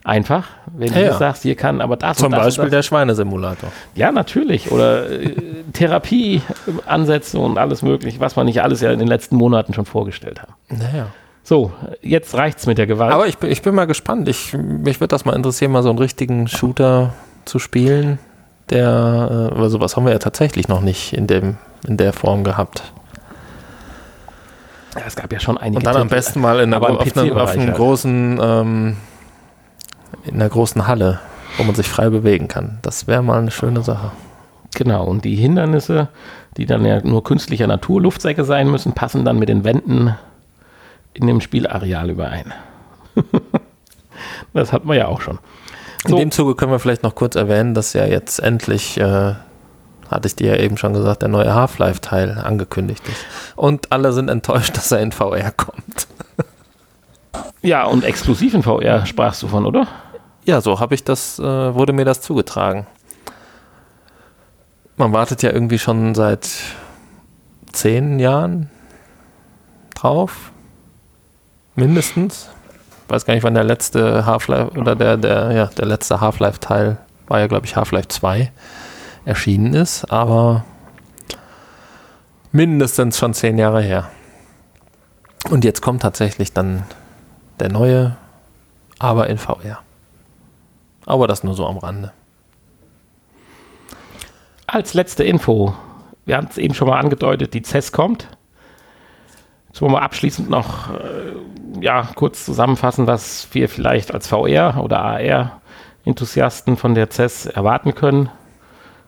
einfach, wenn ja, du ja. sagst, hier kann aber das Zum das Beispiel der Schweinesimulator. Ja, natürlich. Oder äh, Therapieansätze und alles mögliche, was man nicht alles ja in den letzten Monaten schon vorgestellt hat. Naja. So, jetzt reicht's mit der Gewalt. Aber ich, ich bin mal gespannt. Ich, mich würde das mal interessieren, mal so einen richtigen Shooter zu spielen. Der, äh, also was haben wir ja tatsächlich noch nicht in, dem, in der Form gehabt. Ja, es gab ja schon einige. Und dann am besten mal in aber auf, einem, auf einem halt. großen ähm, in einer großen Halle, wo man sich frei bewegen kann. Das wäre mal eine schöne Sache. Genau, und die Hindernisse, die dann ja nur künstlicher Natur Luftsäcke sein müssen, passen dann mit den Wänden in dem Spielareal überein. das hat man ja auch schon. So. In dem Zuge können wir vielleicht noch kurz erwähnen, dass ja jetzt endlich, äh, hatte ich dir ja eben schon gesagt, der neue Half-Life-Teil angekündigt ist. Und alle sind enttäuscht, dass er in VR kommt. ja, und exklusiv in VR sprachst du von, oder? Ja, so habe ich das, äh, wurde mir das zugetragen. Man wartet ja irgendwie schon seit zehn Jahren drauf. Mindestens. Ich weiß gar nicht, wann der letzte Half-Life oder der, der, ja, der letzte Half-Life-Teil war ja, glaube ich, Half-Life 2 erschienen ist, aber mindestens schon zehn Jahre her. Und jetzt kommt tatsächlich dann der neue, aber in VR. Aber das nur so am Rande. Als letzte Info, wir haben es eben schon mal angedeutet, die CES kommt. Jetzt wollen wir abschließend noch äh, ja, kurz zusammenfassen, was wir vielleicht als VR oder AR Enthusiasten von der CES erwarten können.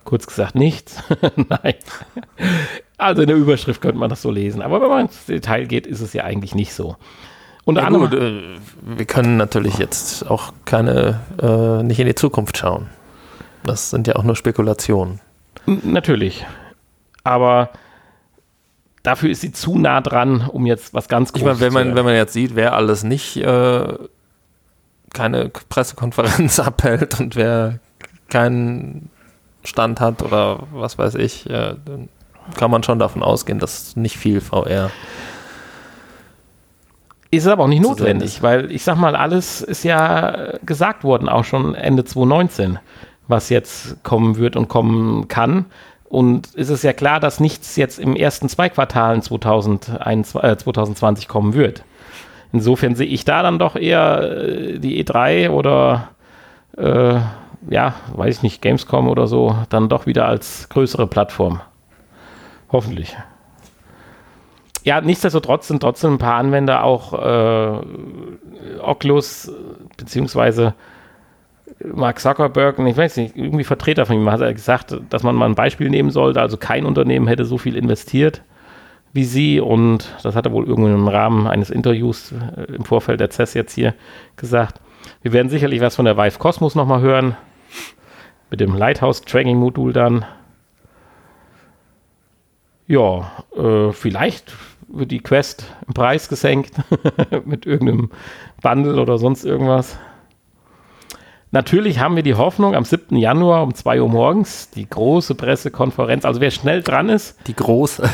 Kurz gesagt nichts. Nein. Also in der Überschrift könnte man das so lesen. Aber wenn man ins Detail geht, ist es ja eigentlich nicht so. Unter ja. Gut, äh, wir können natürlich jetzt auch keine, äh, nicht in die Zukunft schauen. Das sind ja auch nur Spekulationen. Natürlich. Aber dafür ist sie zu nah dran, um jetzt was ganz Großes ich meine, wenn man, wenn man jetzt sieht, wer alles nicht äh, keine Pressekonferenz abhält und wer keinen Stand hat oder was weiß ich, äh, dann kann man schon davon ausgehen, dass nicht viel VR. Ist aber auch nicht notwendig, weil ich sag mal, alles ist ja gesagt worden, auch schon Ende 2019, was jetzt kommen wird und kommen kann. Und es ist ja klar, dass nichts jetzt im ersten zwei Quartalen 2021, äh, 2020 kommen wird. Insofern sehe ich da dann doch eher äh, die E3 oder äh, ja, weiß ich nicht, Gamescom oder so, dann doch wieder als größere Plattform. Hoffentlich. Ja, nichtsdestotrotz sind trotzdem ein paar Anwender auch äh, Oculus beziehungsweise Mark Zuckerberg, ich weiß nicht, irgendwie Vertreter von ihm hat er gesagt, dass man mal ein Beispiel nehmen sollte. Also kein Unternehmen hätte so viel investiert wie sie und das hat er wohl irgendwie im Rahmen eines Interviews äh, im Vorfeld der CES jetzt hier gesagt. Wir werden sicherlich was von der Vive Cosmos nochmal hören. Mit dem Lighthouse Tracking Modul dann. Ja, äh, vielleicht wird die Quest im Preis gesenkt mit irgendeinem Bundle oder sonst irgendwas. Natürlich haben wir die Hoffnung, am 7. Januar um 2 Uhr morgens die große Pressekonferenz. Also wer schnell dran ist. Die große.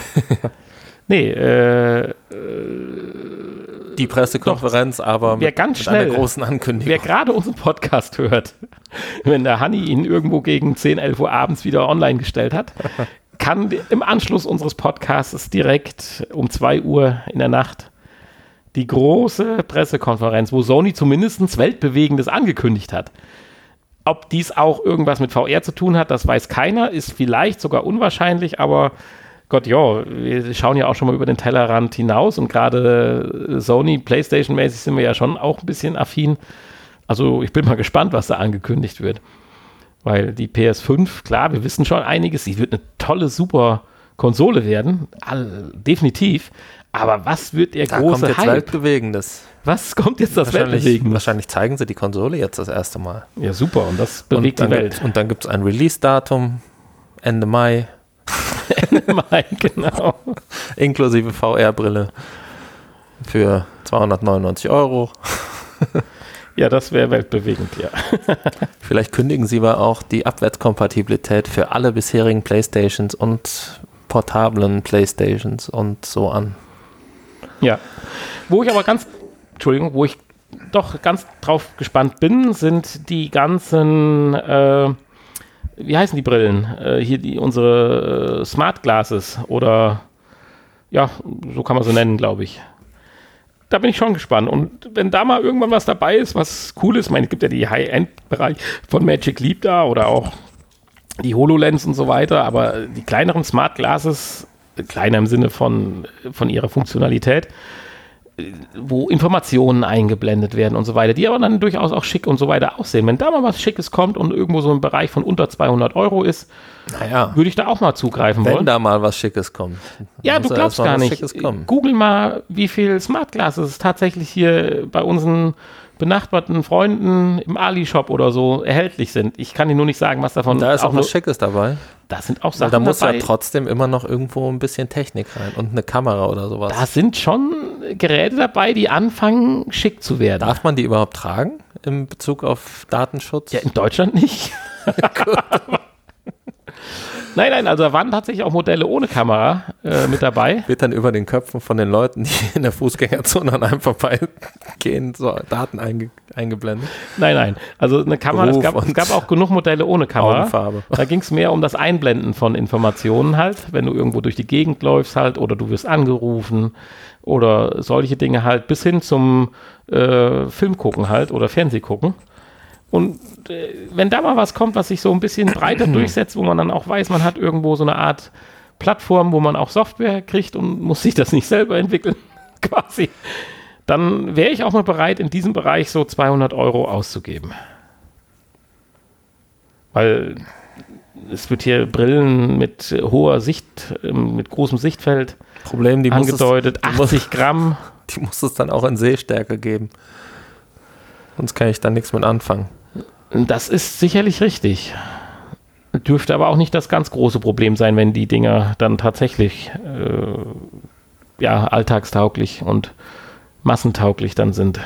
nee, äh, äh, die Pressekonferenz, doch, aber wer ganz schnell, großen Ankündigung. Wer gerade unseren Podcast hört, wenn der Hanni ihn irgendwo gegen 10, 11 Uhr abends wieder online gestellt hat, kann im Anschluss unseres Podcasts direkt um 2 Uhr in der Nacht die große Pressekonferenz, wo Sony zumindest Weltbewegendes angekündigt hat. Ob dies auch irgendwas mit VR zu tun hat, das weiß keiner, ist vielleicht sogar unwahrscheinlich, aber Gott, ja, wir schauen ja auch schon mal über den Tellerrand hinaus und gerade Sony, PlayStation-mäßig sind wir ja schon auch ein bisschen affin. Also ich bin mal gespannt, was da angekündigt wird. Weil die PS5, klar, wir wissen schon einiges, sie wird eine tolle, super Konsole werden, all, definitiv. Aber was wird der da große kommt jetzt Hype? Weltbewegendes. Was kommt jetzt das Weltbewegendes? Wahrscheinlich zeigen sie die Konsole jetzt das erste Mal. Ja, super. Und das bewegt und die Welt. und dann gibt es ein Release-Datum, Ende Mai. Ende Mai, genau. Inklusive VR-Brille für 299 Euro. Ja, das wäre weltbewegend, ja. Vielleicht kündigen Sie aber auch die Abwärtskompatibilität für alle bisherigen Playstations und portablen Playstations und so an. Ja. Wo ich aber ganz, Entschuldigung, wo ich doch ganz drauf gespannt bin, sind die ganzen, äh, wie heißen die Brillen? Äh, hier die, unsere äh, Smart Glasses oder ja, so kann man sie nennen, glaube ich da bin ich schon gespannt. Und wenn da mal irgendwann was dabei ist, was cool ist, ich meine, es gibt ja die High-End-Bereich von Magic Leap da oder auch die HoloLens und so weiter, aber die kleineren Smart Glasses, kleiner im Sinne von, von ihrer Funktionalität, wo Informationen eingeblendet werden und so weiter, die aber dann durchaus auch schick und so weiter aussehen. Wenn da mal was Schickes kommt und irgendwo so ein Bereich von unter 200 Euro ist, naja, würde ich da auch mal zugreifen wenn wollen. Wenn da mal was Schickes kommt. Ja, du glaubst gar nicht. Google mal, wie viel Smart Glasses tatsächlich hier bei unseren benachbarten Freunden im Ali-Shop oder so erhältlich sind. Ich kann dir nur nicht sagen, was davon. Da ist auch, auch was Schickes dabei. Da sind auch Sachen Da muss dabei. ja trotzdem immer noch irgendwo ein bisschen Technik rein und eine Kamera oder sowas. Da sind schon Geräte dabei, die anfangen, schick zu werden. Darf man die überhaupt tragen in Bezug auf Datenschutz? Ja, in Deutschland nicht. Nein, nein, also da waren tatsächlich auch Modelle ohne Kamera äh, mit dabei. Wird dann über den Köpfen von den Leuten, die in der Fußgängerzone an einem vorbeigehen, so Daten einge eingeblendet? Nein, nein. Also eine Kamera, es gab, es gab, auch genug Modelle ohne Kamera. Augenfarbe. Da ging es mehr um das Einblenden von Informationen halt, wenn du irgendwo durch die Gegend läufst halt oder du wirst angerufen oder solche Dinge halt, bis hin zum äh, Film gucken halt oder Fernseh gucken. Und äh, wenn da mal was kommt, was sich so ein bisschen breiter durchsetzt, wo man dann auch weiß, man hat irgendwo so eine Art Plattform, wo man auch Software kriegt und muss sich das nicht selber entwickeln, quasi, dann wäre ich auch mal bereit, in diesem Bereich so 200 Euro auszugeben. Weil es wird hier Brillen mit hoher Sicht, ähm, mit großem Sichtfeld Problem, die angedeutet. Es, 80 muss, Gramm. Die muss es dann auch in Sehstärke geben. Sonst kann ich da nichts mit anfangen. Das ist sicherlich richtig. Dürfte aber auch nicht das ganz große Problem sein, wenn die Dinger dann tatsächlich äh, ja, alltagstauglich und massentauglich dann sind.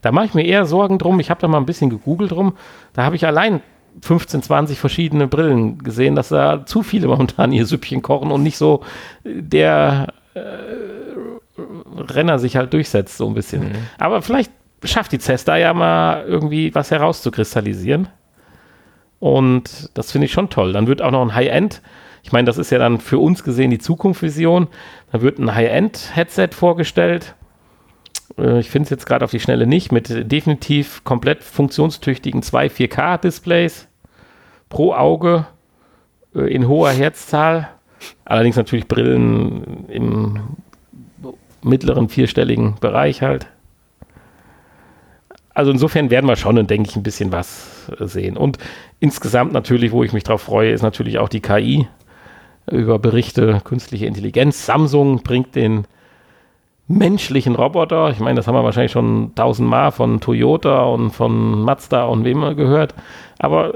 Da mache ich mir eher Sorgen drum. Ich habe da mal ein bisschen gegoogelt drum. Da habe ich allein 15, 20 verschiedene Brillen gesehen, dass da zu viele momentan ihr Süppchen kochen und nicht so der äh, Renner sich halt durchsetzt, so ein bisschen. Mhm. Aber vielleicht schafft die CES da ja mal irgendwie was herauszukristallisieren. Und das finde ich schon toll. Dann wird auch noch ein High-End, ich meine, das ist ja dann für uns gesehen die Zukunftsvision. Dann wird ein High-End-Headset vorgestellt äh, ich finde es jetzt gerade auf die Schnelle nicht, mit definitiv komplett funktionstüchtigen zwei 4K-Displays pro Auge äh, in hoher Herzzahl. Allerdings natürlich Brillen im mittleren vierstelligen Bereich halt. Also insofern werden wir schon, denke ich, ein bisschen was sehen. Und insgesamt natürlich, wo ich mich drauf freue, ist natürlich auch die KI über Berichte künstliche Intelligenz. Samsung bringt den menschlichen Roboter. Ich meine, das haben wir wahrscheinlich schon tausendmal von Toyota und von Mazda und wem gehört. Aber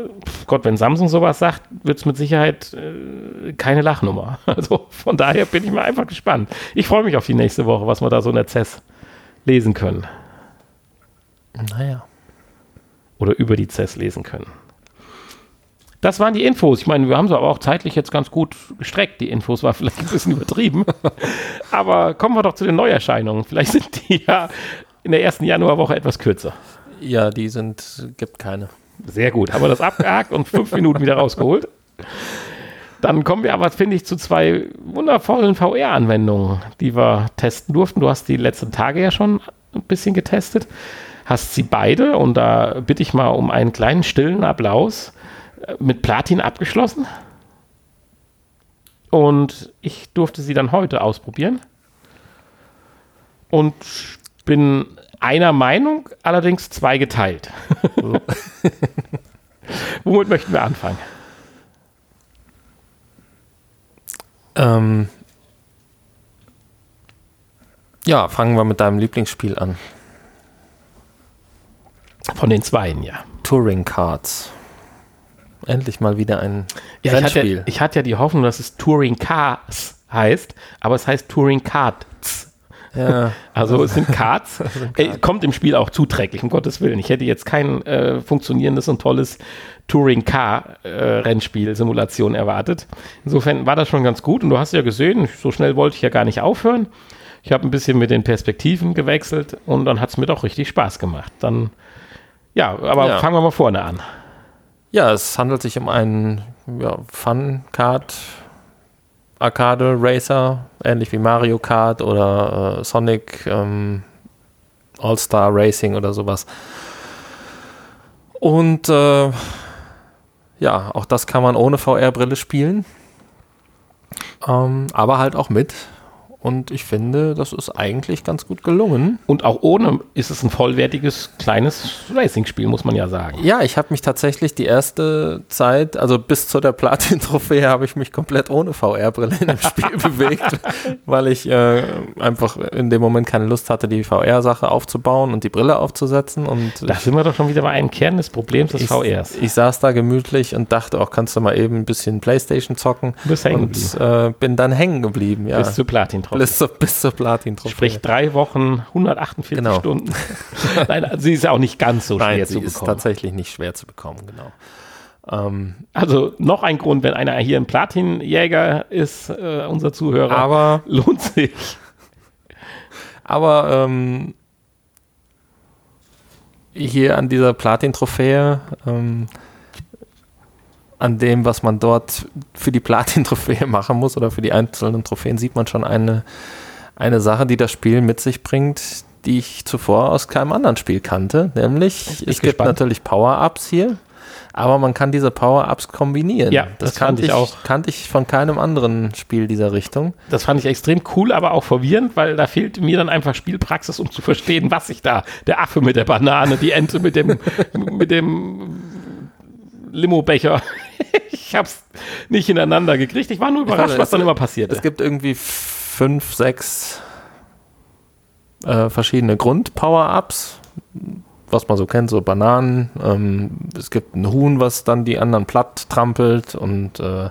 Gott, wenn Samsung sowas sagt, wird es mit Sicherheit äh, keine Lachnummer. Also von daher bin ich mal einfach gespannt. Ich freue mich auf die nächste Woche, was wir da so in der CES lesen können. Naja. Oder über die CES lesen können. Das waren die Infos. Ich meine, wir haben sie aber auch zeitlich jetzt ganz gut gestreckt. Die Infos war vielleicht ein bisschen übertrieben. aber kommen wir doch zu den Neuerscheinungen. Vielleicht sind die ja in der ersten Januarwoche etwas kürzer. Ja, die sind, gibt keine. Sehr gut. Haben wir das abgehakt und fünf Minuten wieder rausgeholt. Dann kommen wir aber, finde ich, zu zwei wundervollen VR-Anwendungen, die wir testen durften. Du hast die letzten Tage ja schon ein bisschen getestet. Hast sie beide und da bitte ich mal um einen kleinen stillen Applaus mit Platin abgeschlossen. Und ich durfte sie dann heute ausprobieren. Und bin einer Meinung, allerdings zwei geteilt. Womit möchten wir anfangen? Ähm ja, fangen wir mit deinem Lieblingsspiel an. Von den Zweien, ja. Touring Cards. Endlich mal wieder ein ja, Rennspiel. Ich hatte, ich hatte ja die Hoffnung, dass es Touring Cars heißt, aber es heißt Touring Cards. Ja. Also es sind Cards. Ey, kommt im Spiel auch zuträglich, um Gottes Willen. Ich hätte jetzt kein äh, funktionierendes und tolles Touring Car äh, Rennspiel Simulation erwartet. Insofern war das schon ganz gut und du hast ja gesehen, so schnell wollte ich ja gar nicht aufhören. Ich habe ein bisschen mit den Perspektiven gewechselt und dann hat es mir doch richtig Spaß gemacht. Dann ja, aber ja. fangen wir mal vorne an. Ja, es handelt sich um einen ja, Fun-Card Arcade Racer, ähnlich wie Mario Kart oder äh, Sonic ähm, All-Star Racing oder sowas. Und äh, ja, auch das kann man ohne VR-Brille spielen. Ähm, aber halt auch mit. Und ich finde, das ist eigentlich ganz gut gelungen. Und auch ohne ist es ein vollwertiges kleines Racing-Spiel, muss man ja sagen. Ja, ich habe mich tatsächlich die erste Zeit, also bis zu der Platin-Trophäe, habe ich mich komplett ohne VR-Brille in dem Spiel bewegt, weil ich äh, einfach in dem Moment keine Lust hatte, die VR-Sache aufzubauen und die Brille aufzusetzen. Und da sind wir doch schon wieder bei einem Kern des Problems des ich, VRs. Ich saß da gemütlich und dachte auch, kannst du mal eben ein bisschen Playstation zocken. Du bist hängen und äh, bin dann hängen geblieben. Ja. Bis zur Platin-Trophäe. Bis zur, bis zur Platin-Trophäe. Sprich drei Wochen, 148 genau. Stunden. Nein, also sie ist auch nicht ganz so Nein, schwer zu bekommen. sie ist tatsächlich nicht schwer zu bekommen, genau. Ähm, also noch ein Grund, wenn einer hier ein Platinjäger ist, äh, unser Zuhörer, aber lohnt sich. Aber ähm, hier an dieser Platin-Trophäe ähm, an dem, was man dort für die Platin-Trophäe machen muss oder für die einzelnen Trophäen, sieht man schon eine, eine Sache, die das Spiel mit sich bringt, die ich zuvor aus keinem anderen Spiel kannte. Nämlich, es gibt natürlich Power-Ups hier, aber man kann diese Power-Ups kombinieren. Ja, das, das kannte ich auch. Kannte ich von keinem anderen Spiel dieser Richtung. Das fand ich extrem cool, aber auch verwirrend, weil da fehlt mir dann einfach Spielpraxis, um zu verstehen, was ich da, der Affe mit der Banane, die Ente mit dem, mit dem Limo-Becher. ich hab's nicht ineinander gekriegt. Ich war nur überrascht, weiß, was dann immer passiert. Es gibt irgendwie fünf, sechs äh, verschiedene Grund-Power-Ups, was man so kennt, so Bananen. Ähm, es gibt ein Huhn, was dann die anderen platt trampelt und äh,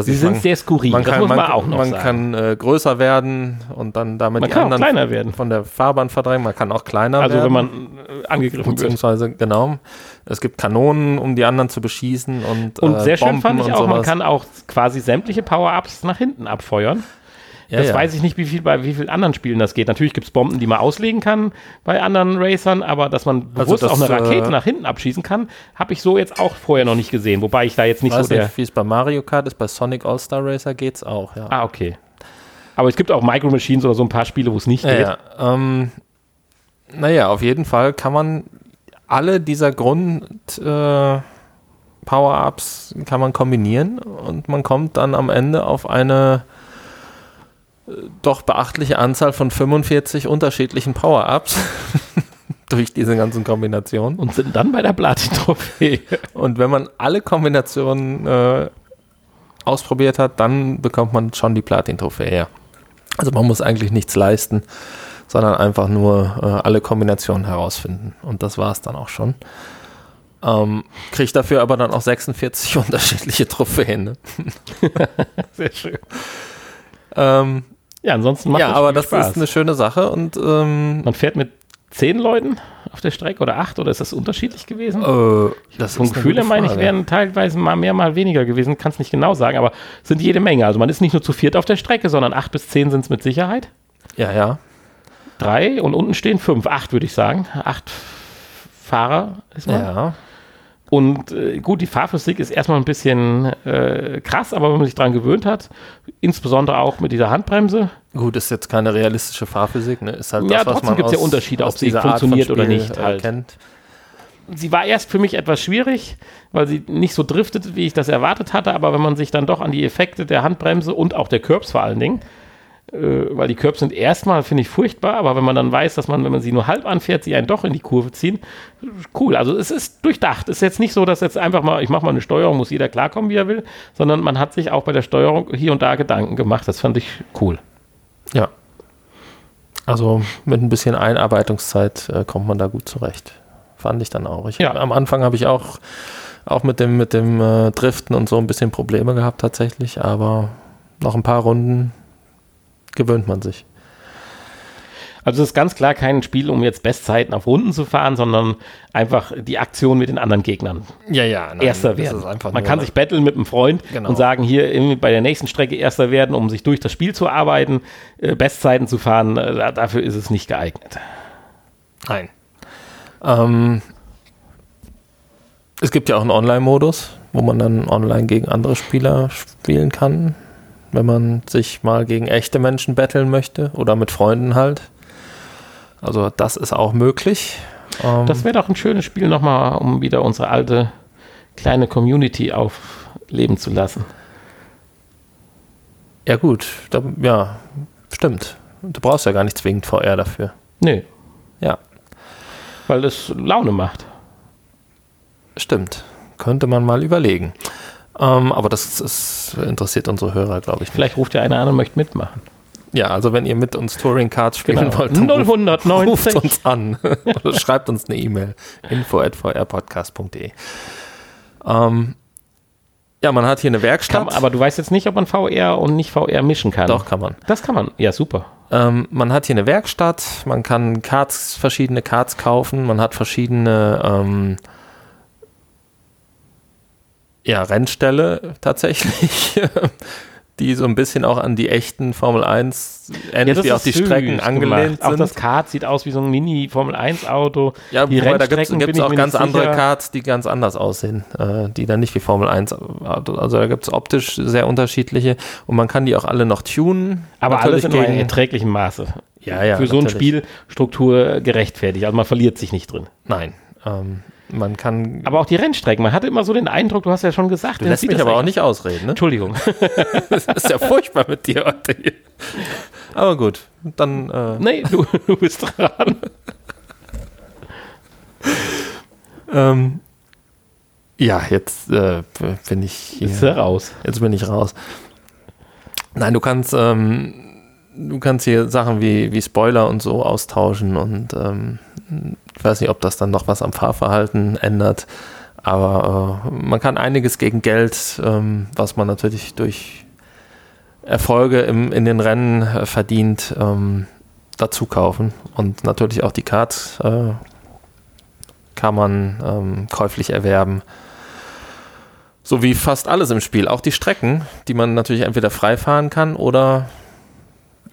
Sie sind man, sehr skurril, man kann, das muss man, man auch noch Man sagen. kann äh, größer werden und dann damit man die anderen kleiner werden. von der Fahrbahn verdrängen. Man kann auch kleiner also werden. Also wenn man äh, angegriffen beziehungsweise, wird. genau. Es gibt Kanonen, um die anderen zu beschießen und Und äh, sehr schön fand ich auch, man kann auch quasi sämtliche Power-Ups nach hinten abfeuern. Ja, das ja. weiß ich nicht, wie viel bei wie vielen anderen Spielen das geht. Natürlich gibt es Bomben, die man auslegen kann bei anderen Racern, aber dass man also bewusst also das, auch eine Rakete äh, nach hinten abschießen kann, habe ich so jetzt auch vorher noch nicht gesehen. Wobei ich da jetzt nicht weiß so der. wie es bei Mario Kart ist, bei Sonic All-Star Racer geht es auch, ja. Ah, okay. Aber es gibt auch Micro Machines oder so ein paar Spiele, wo es nicht ja, geht. Ja, ähm, naja, auf jeden Fall kann man alle dieser Grund äh, Power-Ups kann man kombinieren und man kommt dann am Ende auf eine doch beachtliche Anzahl von 45 unterschiedlichen Power-Ups durch diese ganzen Kombinationen. Und sind dann bei der Platin-Trophäe. Und wenn man alle Kombinationen äh, ausprobiert hat, dann bekommt man schon die Platin-Trophäe. Also man muss eigentlich nichts leisten, sondern einfach nur äh, alle Kombinationen herausfinden. Und das war es dann auch schon. Ähm, kriegt dafür aber dann auch 46 unterschiedliche Trophäen. Ne? Sehr schön. Ähm, ja, ansonsten macht Ja, aber das Spaß. ist eine schöne Sache und ähm, man fährt mit zehn Leuten auf der Strecke oder acht oder ist das unterschiedlich gewesen? Äh, das Vom Gefühl meine ich, wären teilweise mal mehr, mal weniger gewesen, kann es nicht genau sagen, aber sind jede Menge. Also man ist nicht nur zu viert auf der Strecke, sondern acht bis zehn sind es mit Sicherheit. Ja, ja. Drei und unten stehen fünf, acht würde ich sagen. Acht Fahrer ist man. Ja. Und äh, gut, die Fahrphysik ist erstmal ein bisschen äh, krass, aber wenn man sich daran gewöhnt hat, insbesondere auch mit dieser Handbremse. Gut, ist jetzt keine realistische Fahrphysik, ne? Ist halt ja, das, trotzdem gibt es ja Unterschiede, ob sie funktioniert oder nicht. Halt. Kennt. Sie war erst für mich etwas schwierig, weil sie nicht so driftet, wie ich das erwartet hatte, aber wenn man sich dann doch an die Effekte der Handbremse und auch der Curbs vor allen Dingen weil die Curbs sind erstmal, finde ich, furchtbar, aber wenn man dann weiß, dass man, wenn man sie nur halb anfährt, sie einen doch in die Kurve ziehen, cool. Also es ist durchdacht. Es ist jetzt nicht so, dass jetzt einfach mal, ich mache mal eine Steuerung, muss jeder klarkommen, wie er will, sondern man hat sich auch bei der Steuerung hier und da Gedanken gemacht. Das fand ich cool. Ja. Also mit ein bisschen Einarbeitungszeit äh, kommt man da gut zurecht. Fand ich dann auch. Ich, ja. Am Anfang habe ich auch, auch mit dem, mit dem äh, Driften und so ein bisschen Probleme gehabt tatsächlich, aber noch ein paar Runden gewöhnt man sich. Also es ist ganz klar kein Spiel, um jetzt Bestzeiten auf Runden zu fahren, sondern einfach die Aktion mit den anderen Gegnern. Ja, ja. Nein, erster werden. Man kann sich betteln mit einem Freund genau. und sagen, hier bei der nächsten Strecke Erster werden, um sich durch das Spiel zu arbeiten, äh, Bestzeiten zu fahren. Äh, dafür ist es nicht geeignet. Nein. Ähm, es gibt ja auch einen Online-Modus, wo man dann online gegen andere Spieler spielen kann wenn man sich mal gegen echte Menschen betteln möchte oder mit Freunden halt. Also das ist auch möglich. Ähm das wäre doch ein schönes Spiel nochmal, um wieder unsere alte kleine Community aufleben zu lassen. Ja gut, da, ja, stimmt. Du brauchst ja gar nicht zwingend VR dafür. Nee. Ja. Weil das Laune macht. Stimmt. Könnte man mal überlegen. Ähm, aber das, das, interessiert unsere Hörer, glaube ich. Nicht. Vielleicht ruft ja einer an und möchte mitmachen. Ja, also wenn ihr mit uns Touring Cards spielen genau. wollt, dann 090. ruft uns an oder schreibt uns eine E-Mail info@vrpodcast.de. Ähm, ja, man hat hier eine Werkstatt. Kann, aber du weißt jetzt nicht, ob man VR und nicht VR mischen kann. Doch, kann man. Das kann man. Ja, super. Ähm, man hat hier eine Werkstatt, man kann Cards, verschiedene Cards kaufen, man hat verschiedene ähm, ja, Rennstelle tatsächlich, die so ein bisschen auch an die echten Formel 1, ähnlich ja, wie auch die Strecken angelehnt gemacht. sind. Auch das Kart sieht aus wie so ein Mini-Formel 1-Auto. Ja, die wobei, da gibt es auch ganz andere sicher. Karts, die ganz anders aussehen, äh, die dann nicht wie Formel 1 Also da gibt es optisch sehr unterschiedliche und man kann die auch alle noch tunen. Aber alles in einem erträglichen Maße. Ja, ja. Für so eine Spielstruktur gerechtfertigt. Also man verliert sich nicht drin. Nein. Ähm, man kann. Aber auch die Rennstrecken. Man hatte immer so den Eindruck, du hast ja schon gesagt. Du lässt mich aber auch nicht ausreden, ne? Entschuldigung. das ist ja furchtbar mit dir heute hier. Aber gut, dann. Äh nee, du, du bist dran. ähm, Ja, jetzt äh, bin ich hier. Er raus. Jetzt bin ich raus. Nein, du kannst, ähm, du kannst hier Sachen wie, wie Spoiler und so austauschen und ähm, ich weiß nicht, ob das dann noch was am Fahrverhalten ändert. Aber äh, man kann einiges gegen Geld, ähm, was man natürlich durch Erfolge im, in den Rennen äh, verdient, ähm, dazu kaufen. Und natürlich auch die Cards äh, kann man ähm, käuflich erwerben. So wie fast alles im Spiel. Auch die Strecken, die man natürlich entweder frei fahren kann oder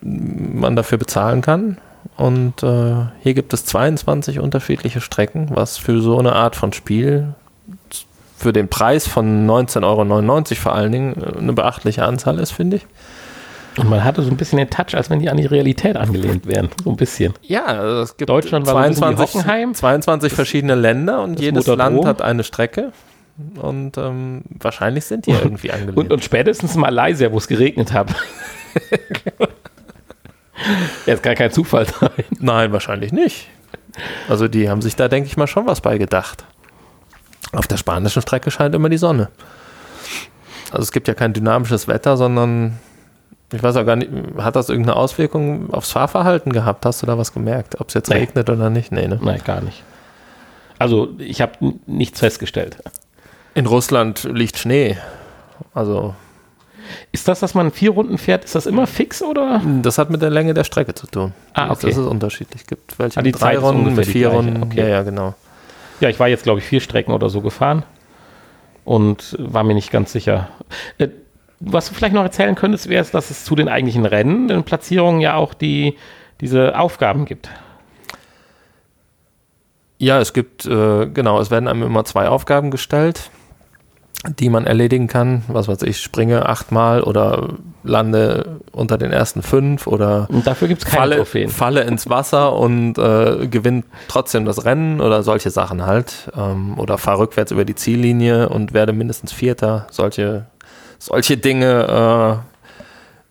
man dafür bezahlen kann. Und äh, hier gibt es 22 unterschiedliche Strecken, was für so eine Art von Spiel für den Preis von 19,99 Euro vor allen Dingen äh, eine beachtliche Anzahl ist, finde ich. Und man hatte so ein bisschen den Touch, als wenn die an die Realität angelehnt wären. So ein bisschen. Ja, also es gibt Deutschland 22, Hockenheim. 22 verschiedene Länder und jedes Motordrom. Land hat eine Strecke. Und ähm, wahrscheinlich sind die irgendwie angelehnt. Und, und spätestens Malaysia, wo es geregnet hat. Jetzt gar kein Zufall sein. Nein, wahrscheinlich nicht. Also die haben sich da, denke ich mal, schon was bei gedacht. Auf der spanischen Strecke scheint immer die Sonne. Also es gibt ja kein dynamisches Wetter, sondern ich weiß auch gar nicht, hat das irgendeine Auswirkung aufs Fahrverhalten gehabt? Hast du da was gemerkt? Ob es jetzt nee. regnet oder nicht? Nee, ne? Nein, gar nicht. Also ich habe nichts festgestellt. In Russland liegt Schnee. Also. Ist das, dass man vier Runden fährt, ist das immer fix oder? Das hat mit der Länge der Strecke zu tun. Ah, okay. Das ist unterschiedlich. Es gibt welche ah, die drei Runden, mit vier Runden. Okay. Ja, ja, genau. Ja, ich war jetzt, glaube ich, vier Strecken oder so gefahren und war mir nicht ganz sicher. Äh, was du vielleicht noch erzählen könntest, wäre es, dass es zu den eigentlichen Rennen, den Platzierungen ja auch die, diese Aufgaben gibt. Ja, es gibt, äh, genau, es werden einem immer zwei Aufgaben gestellt die man erledigen kann. Was weiß ich, springe achtmal oder lande unter den ersten fünf oder und dafür gibt's keine falle, Trophäen. falle ins Wasser und äh, gewinne trotzdem das Rennen oder solche Sachen halt. Ähm, oder fahre rückwärts über die Ziellinie und werde mindestens Vierter. Solche, solche Dinge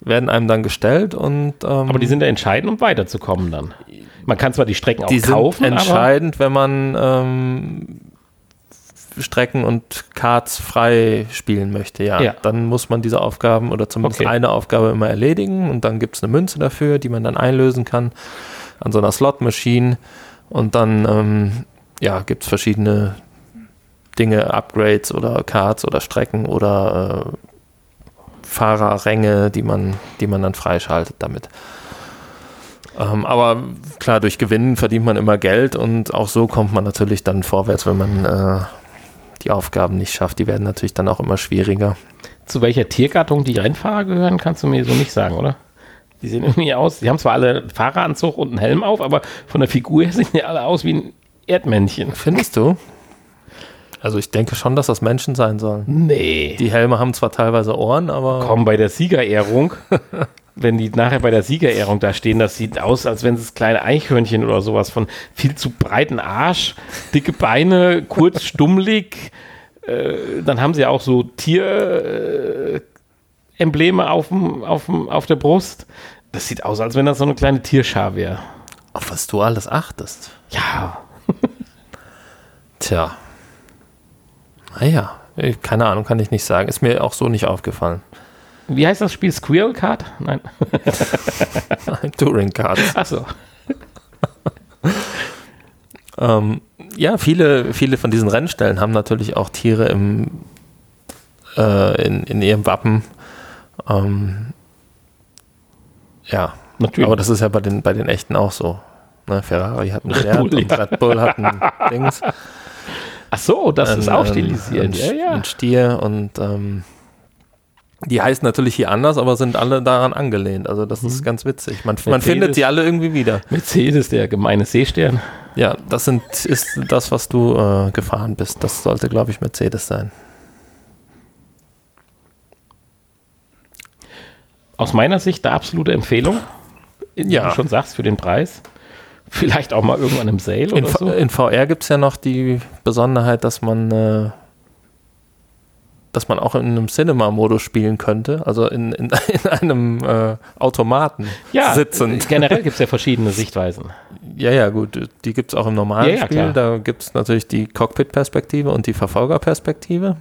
äh, werden einem dann gestellt und ähm, Aber die sind ja entscheidend, um weiterzukommen dann. Man kann zwar die Strecken auch die kaufen. Die sind entscheidend, wenn man ähm, Strecken und Karts frei spielen möchte, ja, ja. dann muss man diese Aufgaben oder zumindest okay. eine Aufgabe immer erledigen und dann gibt es eine Münze dafür, die man dann einlösen kann an so einer Slot-Maschine und dann ähm, ja, gibt es verschiedene Dinge, Upgrades oder Karts oder Strecken oder äh, Fahrerränge, die man, die man dann freischaltet damit. Ähm, aber klar, durch Gewinnen verdient man immer Geld und auch so kommt man natürlich dann vorwärts, wenn man äh, die Aufgaben nicht schafft. Die werden natürlich dann auch immer schwieriger. Zu welcher Tiergattung die Rennfahrer gehören, kannst du mir so nicht sagen, oder? Die sehen irgendwie aus, die haben zwar alle Fahreranzug und einen Helm auf, aber von der Figur her sehen die alle aus wie ein Erdmännchen. Findest du? Also ich denke schon, dass das Menschen sein sollen. Nee. Die Helme haben zwar teilweise Ohren, aber. Komm, bei der Siegerehrung wenn die nachher bei der Siegerehrung da stehen, das sieht aus, als wenn es kleine Eichhörnchen oder sowas von viel zu breiten Arsch, dicke Beine, kurz stummelig. Äh, dann haben sie auch so Tierembleme äh, auf, auf, auf der Brust. Das sieht aus, als wenn das so eine kleine Tierschar wäre. Auf was du alles achtest. Ja. Tja. Naja, keine Ahnung, kann ich nicht sagen. Ist mir auch so nicht aufgefallen. Wie heißt das Spiel? Squirrel Card? Nein. Touring Card. Achso. ähm, ja, viele, viele von diesen Rennstellen haben natürlich auch Tiere im, äh, in, in ihrem Wappen. Ähm, ja, natürlich. Aber das ist ja bei den, bei den echten auch so. Ne, Ferrari hat ein Pferd und ja. Red Bull hat ein Dings. Ach so, das ein, ist auch stilisiert. Ein, ja, ja. ein Stier und ähm, die heißen natürlich hier anders, aber sind alle daran angelehnt. Also das mhm. ist ganz witzig. Man, man findet sie alle irgendwie wieder. Mercedes, der gemeine Seestern. Ja, das sind, ist das, was du äh, gefahren bist. Das sollte, glaube ich, Mercedes sein. Aus meiner Sicht eine absolute Empfehlung. Ja. Wie du schon sagst, für den Preis. Vielleicht auch mal irgendwann im Sale in oder so. In VR gibt es ja noch die Besonderheit, dass man äh, dass man auch in einem Cinema-Modus spielen könnte, also in, in, in einem äh, Automaten ja, sitzend. Generell gibt es ja verschiedene Sichtweisen. Ja, ja, gut, die gibt es auch im normalen ja, ja, Spiel. Klar. Da gibt es natürlich die Cockpit-Perspektive und die Verfolgerperspektive.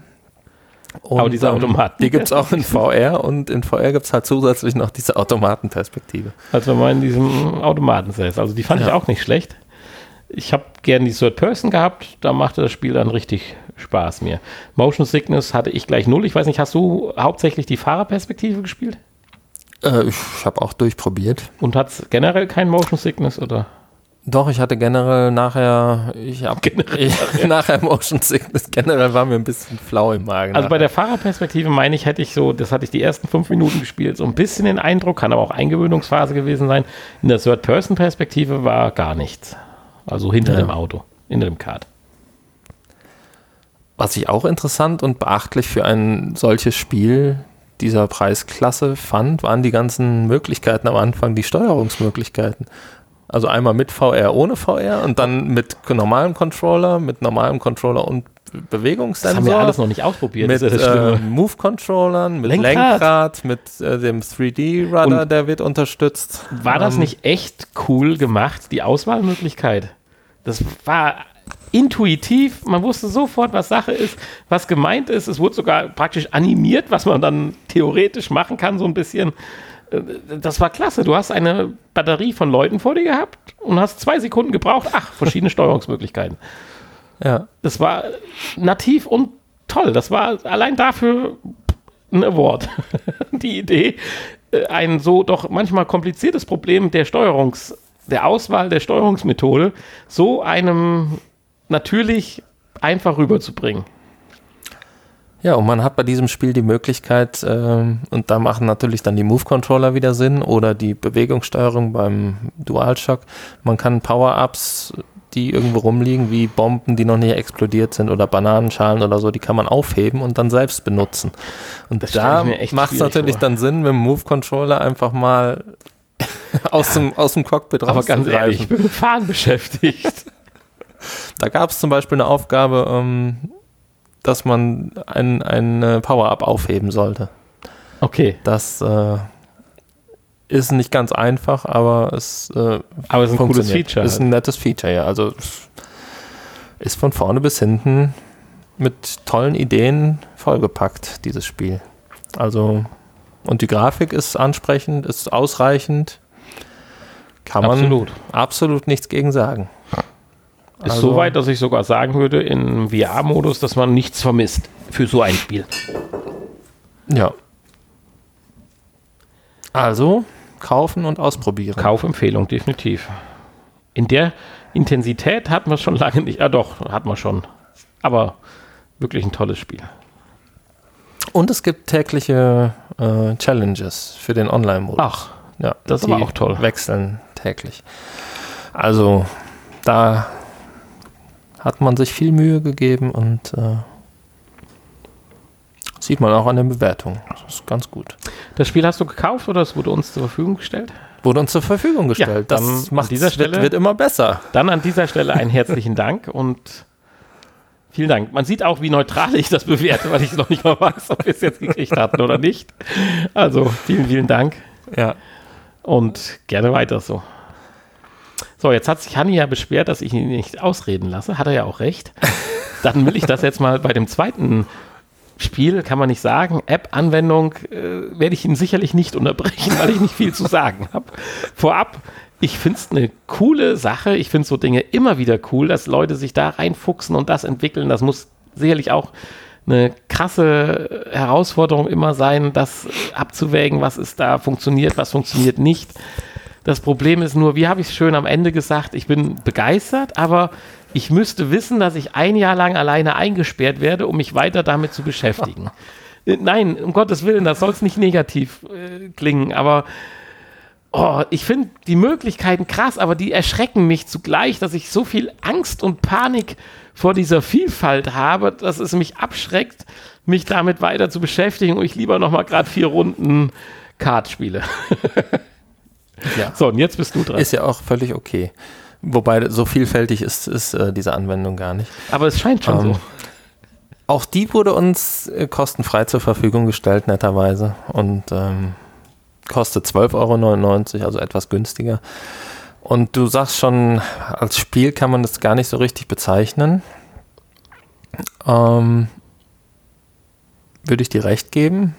Und, Aber diese ähm, Automaten. die gibt es auch in VR und in VR gibt es halt zusätzlich noch diese Automatenperspektive. Also wenn man in diesem Automaten sitzt. Also die fand ja. ich auch nicht schlecht. Ich habe gern die Third Person gehabt, da machte das Spiel dann richtig Spaß mir. Motion Sickness hatte ich gleich null. Ich weiß nicht, hast du hauptsächlich die Fahrerperspektive gespielt? Äh, ich habe auch durchprobiert. Und hat es generell kein Motion Sickness oder? Doch, ich hatte generell nachher, ich habe nachher. nachher Motion Sickness, generell war mir ein bisschen flau im Magen. Also nachher. bei der Fahrerperspektive meine ich, hätte ich so, das hatte ich die ersten fünf Minuten gespielt, so ein bisschen den Eindruck, kann aber auch Eingewöhnungsphase gewesen sein. In der Third-Person-Perspektive war gar nichts. Also hinter ja. dem Auto, hinter dem Kart. Was ich auch interessant und beachtlich für ein solches Spiel dieser Preisklasse fand, waren die ganzen Möglichkeiten am Anfang, die Steuerungsmöglichkeiten. Also einmal mit VR, ohne VR und dann mit normalem Controller, mit normalem Controller und Bewegungssensor. Das haben wir alles noch nicht ausprobiert. Mit äh, Move-Controllern, mit Lenkrad, Lenkrad mit äh, dem 3D-Rudder, der wird unterstützt. War das ähm, nicht echt cool gemacht, die Auswahlmöglichkeit? Das war intuitiv, man wusste sofort, was Sache ist, was gemeint ist. Es wurde sogar praktisch animiert, was man dann theoretisch machen kann, so ein bisschen. Äh, das war klasse. Du hast eine Batterie von Leuten vor dir gehabt und hast zwei Sekunden gebraucht. Ach, verschiedene Steuerungsmöglichkeiten. Ja. Das war nativ und toll. Das war allein dafür ein Award. Die Idee, äh, ein so doch manchmal kompliziertes Problem der Steuerungs, der Auswahl der Steuerungsmethode so einem natürlich einfach rüberzubringen. Ja, und man hat bei diesem Spiel die Möglichkeit, ähm, und da machen natürlich dann die Move-Controller wieder Sinn oder die Bewegungssteuerung beim DualShock. Man kann Power-Ups, die irgendwo rumliegen, wie Bomben, die noch nicht explodiert sind oder Bananenschalen oder so, die kann man aufheben und dann selbst benutzen. Und das da macht es natürlich vor. dann Sinn, mit dem Move-Controller einfach mal aus, ja. dem, aus dem Cockpit raus. Aber ganz ehrlich, ich bin mit Fahren beschäftigt. Da gab es zum Beispiel eine Aufgabe, ähm, dass man ein, ein Power-Up aufheben sollte. Okay. Das äh, ist nicht ganz einfach, aber es, äh, aber es ist ein cooles Feature. Ist ein nettes Feature, ja. Also ist von vorne bis hinten mit tollen Ideen vollgepackt, dieses Spiel. Also, und die Grafik ist ansprechend, ist ausreichend. Kann absolut. man absolut nichts gegen sagen. Ist also, so weit, dass ich sogar sagen würde, im VR-Modus, dass man nichts vermisst für so ein Spiel. Ja. Also kaufen und ausprobieren. Kaufempfehlung, definitiv. In der Intensität hatten wir schon lange nicht. Ja, doch, hatten wir schon. Aber wirklich ein tolles Spiel. Und es gibt tägliche äh, Challenges für den Online-Modus. Ach, ja, das ist aber auch toll. Wechseln täglich. Also, da hat man sich viel Mühe gegeben und äh, sieht man auch an den Bewertungen. Das ist ganz gut. Das Spiel hast du gekauft oder es wurde uns zur Verfügung gestellt? Wurde uns zur Verfügung gestellt. Ja, das macht dieser Stelle, wird, wird immer besser. Dann an dieser Stelle einen herzlichen Dank und Vielen Dank. Man sieht auch, wie neutral ich das bewerte, weil ich noch nicht mal weiß, ob wir es jetzt gekriegt hatten oder nicht. Also vielen, vielen Dank. Ja. Und gerne weiter so. So, jetzt hat sich Hanni ja beschwert, dass ich ihn nicht ausreden lasse. Hat er ja auch recht. Dann will ich das jetzt mal bei dem zweiten Spiel, kann man nicht sagen. App-Anwendung äh, werde ich ihn sicherlich nicht unterbrechen, weil ich nicht viel zu sagen habe. Vorab, ich finde es eine coole Sache. Ich finde so Dinge immer wieder cool, dass Leute sich da reinfuchsen und das entwickeln. Das muss sicherlich auch eine krasse Herausforderung immer sein, das abzuwägen, was ist da funktioniert, was funktioniert nicht. Das Problem ist nur, wie habe ich es schön am Ende gesagt, ich bin begeistert, aber ich müsste wissen, dass ich ein Jahr lang alleine eingesperrt werde, um mich weiter damit zu beschäftigen. Äh, nein, um Gottes Willen, das soll es nicht negativ äh, klingen, aber oh, ich finde die Möglichkeiten krass, aber die erschrecken mich zugleich, dass ich so viel Angst und Panik vor dieser Vielfalt habe, dass es mich abschreckt, mich damit weiter zu beschäftigen und ich lieber noch mal gerade vier Runden Kart spiele. Ja. So, und jetzt bist du dran. Ist ja auch völlig okay. Wobei so vielfältig ist, ist äh, diese Anwendung gar nicht. Aber es scheint schon ähm, so. auch die wurde uns äh, kostenfrei zur Verfügung gestellt, netterweise. Und ähm, kostet 12,99 Euro, also etwas günstiger. Und du sagst schon, als Spiel kann man das gar nicht so richtig bezeichnen. Ähm, würde ich dir recht geben.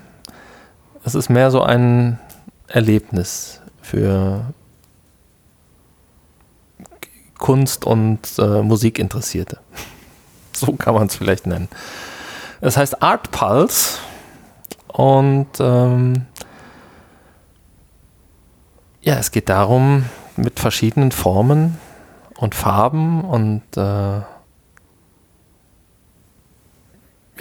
Es ist mehr so ein Erlebnis für Kunst- und äh, Musikinteressierte. so kann man es vielleicht nennen. Es heißt Art Pulse und ähm, ja, es geht darum, mit verschiedenen Formen und Farben und äh,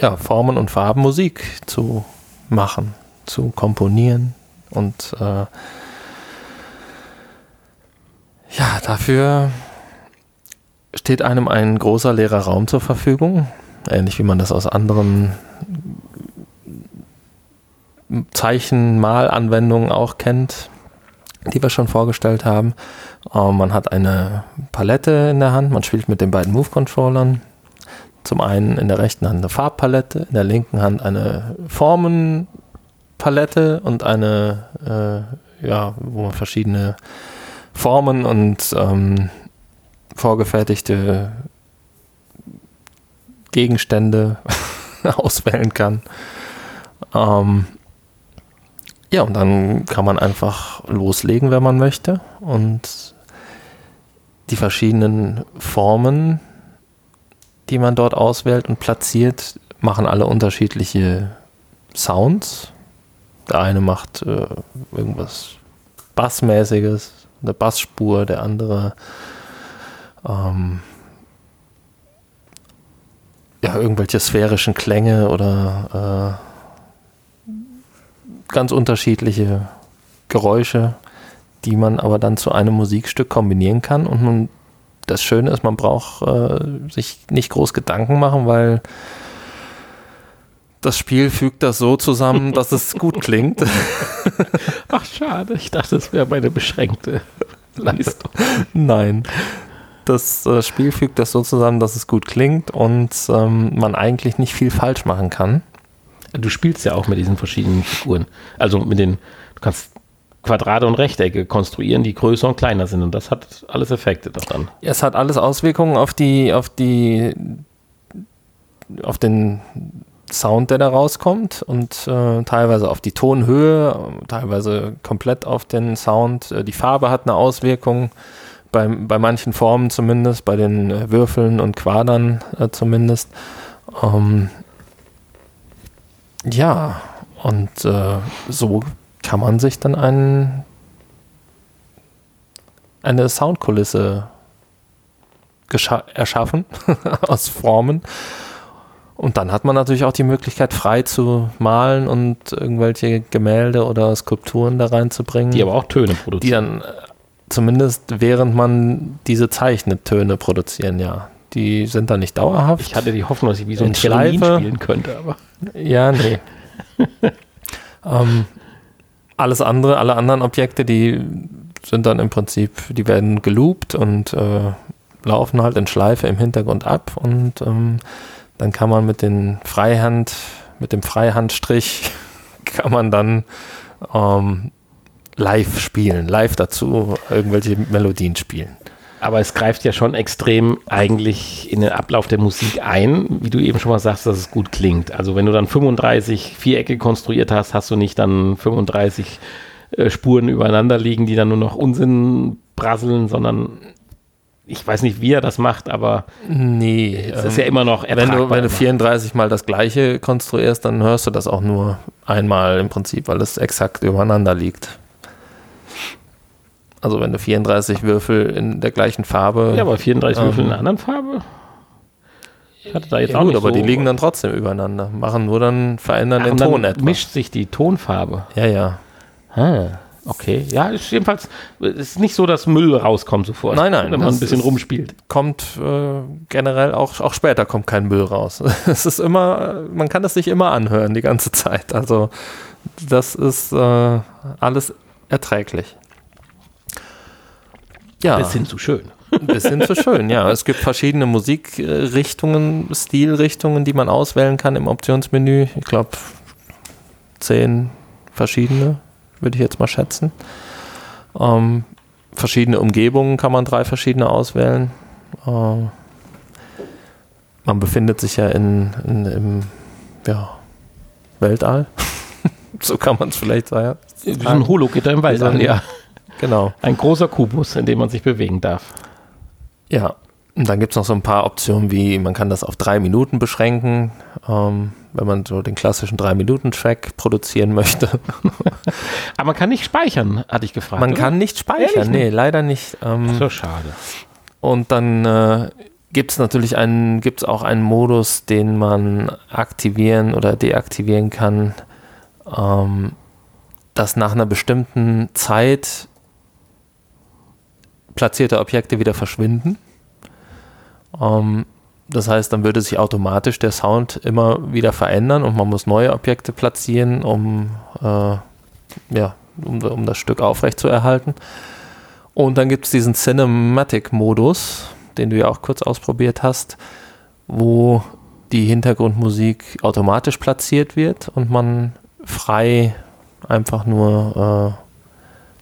ja, Formen und Farben Musik zu machen, zu komponieren und äh, ja, dafür steht einem ein großer leerer Raum zur Verfügung, ähnlich wie man das aus anderen Zeichenmalanwendungen auch kennt, die wir schon vorgestellt haben. Ähm, man hat eine Palette in der Hand, man spielt mit den beiden Move-Controllern. Zum einen in der rechten Hand eine Farbpalette, in der linken Hand eine Formenpalette und eine, äh, ja, wo man verschiedene Formen und ähm, vorgefertigte Gegenstände auswählen kann. Ähm, ja, und dann kann man einfach loslegen, wenn man möchte. Und die verschiedenen Formen, die man dort auswählt und platziert, machen alle unterschiedliche Sounds. Der eine macht äh, irgendwas Bassmäßiges, eine Bassspur, der andere ähm, ja, irgendwelche sphärischen Klänge oder äh, ganz unterschiedliche Geräusche, die man aber dann zu einem Musikstück kombinieren kann. Und nun, das Schöne ist, man braucht äh, sich nicht groß Gedanken machen, weil das Spiel fügt das so zusammen, dass es gut klingt. Ach, schade. Ich dachte, es wäre meine beschränkte Leistung. Nein das äh, Spiel fügt das so zusammen, dass es gut klingt und ähm, man eigentlich nicht viel falsch machen kann. Du spielst ja auch mit diesen verschiedenen Figuren. Also mit den, du kannst Quadrate und Rechtecke konstruieren, die größer und kleiner sind. Und das hat alles Effekte daran. Es hat alles Auswirkungen auf die, auf die, auf den Sound, der da rauskommt und äh, teilweise auf die Tonhöhe, teilweise komplett auf den Sound. Äh, die Farbe hat eine Auswirkung bei, bei manchen Formen zumindest, bei den äh, Würfeln und Quadern äh, zumindest. Ähm, ja, und äh, so kann man sich dann einen, eine Soundkulisse erschaffen aus Formen. Und dann hat man natürlich auch die Möglichkeit, frei zu malen und irgendwelche Gemälde oder Skulpturen da reinzubringen. Die aber auch Töne produzieren. Die dann Zumindest während man diese Zeichentöne produzieren, ja. Die sind da nicht dauerhaft. Ich hatte die Hoffnung, dass ich wie so ein Schleife spielen könnte, aber. Ja, nee. ähm, alles andere, alle anderen Objekte, die sind dann im Prinzip, die werden geloopt und äh, laufen halt in Schleife im Hintergrund ab und ähm, dann kann man mit den Freihand, mit dem Freihandstrich kann man dann ähm, live spielen, live dazu irgendwelche Melodien spielen. Aber es greift ja schon extrem eigentlich in den Ablauf der Musik ein, wie du eben schon mal sagst, dass es gut klingt. Also wenn du dann 35 Vierecke konstruiert hast, hast du nicht dann 35 äh, Spuren übereinander liegen, die dann nur noch Unsinn prasseln, sondern ich weiß nicht, wie er das macht, aber nee, es ist ja immer noch wenn du, wenn du 34 mal das gleiche konstruierst, dann hörst du das auch nur einmal im Prinzip, weil es exakt übereinander liegt. Also wenn du 34 Würfel in der gleichen Farbe. Ja, aber 34 ähm, Würfel in einer anderen Farbe? Ich hatte da jetzt ja, auch gut, nicht aber so, die liegen dann trotzdem übereinander. Machen nur dann, verändern Ach, den Ton etwas. mischt sich die Tonfarbe. Ja, ja. Ah, okay. Ja, ist jedenfalls, es ist nicht so, dass Müll rauskommt sofort. Nein, nein. Wenn man ein bisschen rumspielt. Kommt äh, generell auch, auch später kommt kein Müll raus. es ist immer, man kann das sich immer anhören die ganze Zeit. Also das ist äh, alles erträglich. Ja. Bis hin zu schön. Ein bisschen zu schön, ja. Es gibt verschiedene Musikrichtungen, Stilrichtungen, die man auswählen kann im Optionsmenü. Ich glaube, zehn verschiedene, würde ich jetzt mal schätzen. Ähm, verschiedene Umgebungen kann man drei verschiedene auswählen. Äh, man befindet sich ja in, in im ja, Weltall. so kann man es vielleicht sagen. Wie ein Hologitter im Weltall, ja. Genau. Ein großer Kubus, in dem man sich bewegen darf. Ja, und dann gibt es noch so ein paar Optionen, wie man kann das auf drei Minuten beschränken, ähm, wenn man so den klassischen Drei-Minuten-Track produzieren möchte. Aber man kann nicht speichern, hatte ich gefragt. Man oder? kann nicht speichern, Ehrlich? nee, leider nicht. Ähm, so schade. Und dann äh, gibt es natürlich einen, gibt's auch einen Modus, den man aktivieren oder deaktivieren kann, ähm, dass nach einer bestimmten Zeit platzierte Objekte wieder verschwinden. Ähm, das heißt, dann würde sich automatisch der Sound immer wieder verändern und man muss neue Objekte platzieren, um, äh, ja, um, um das Stück aufrecht zu erhalten. Und dann gibt es diesen Cinematic-Modus, den du ja auch kurz ausprobiert hast, wo die Hintergrundmusik automatisch platziert wird und man frei einfach nur, äh,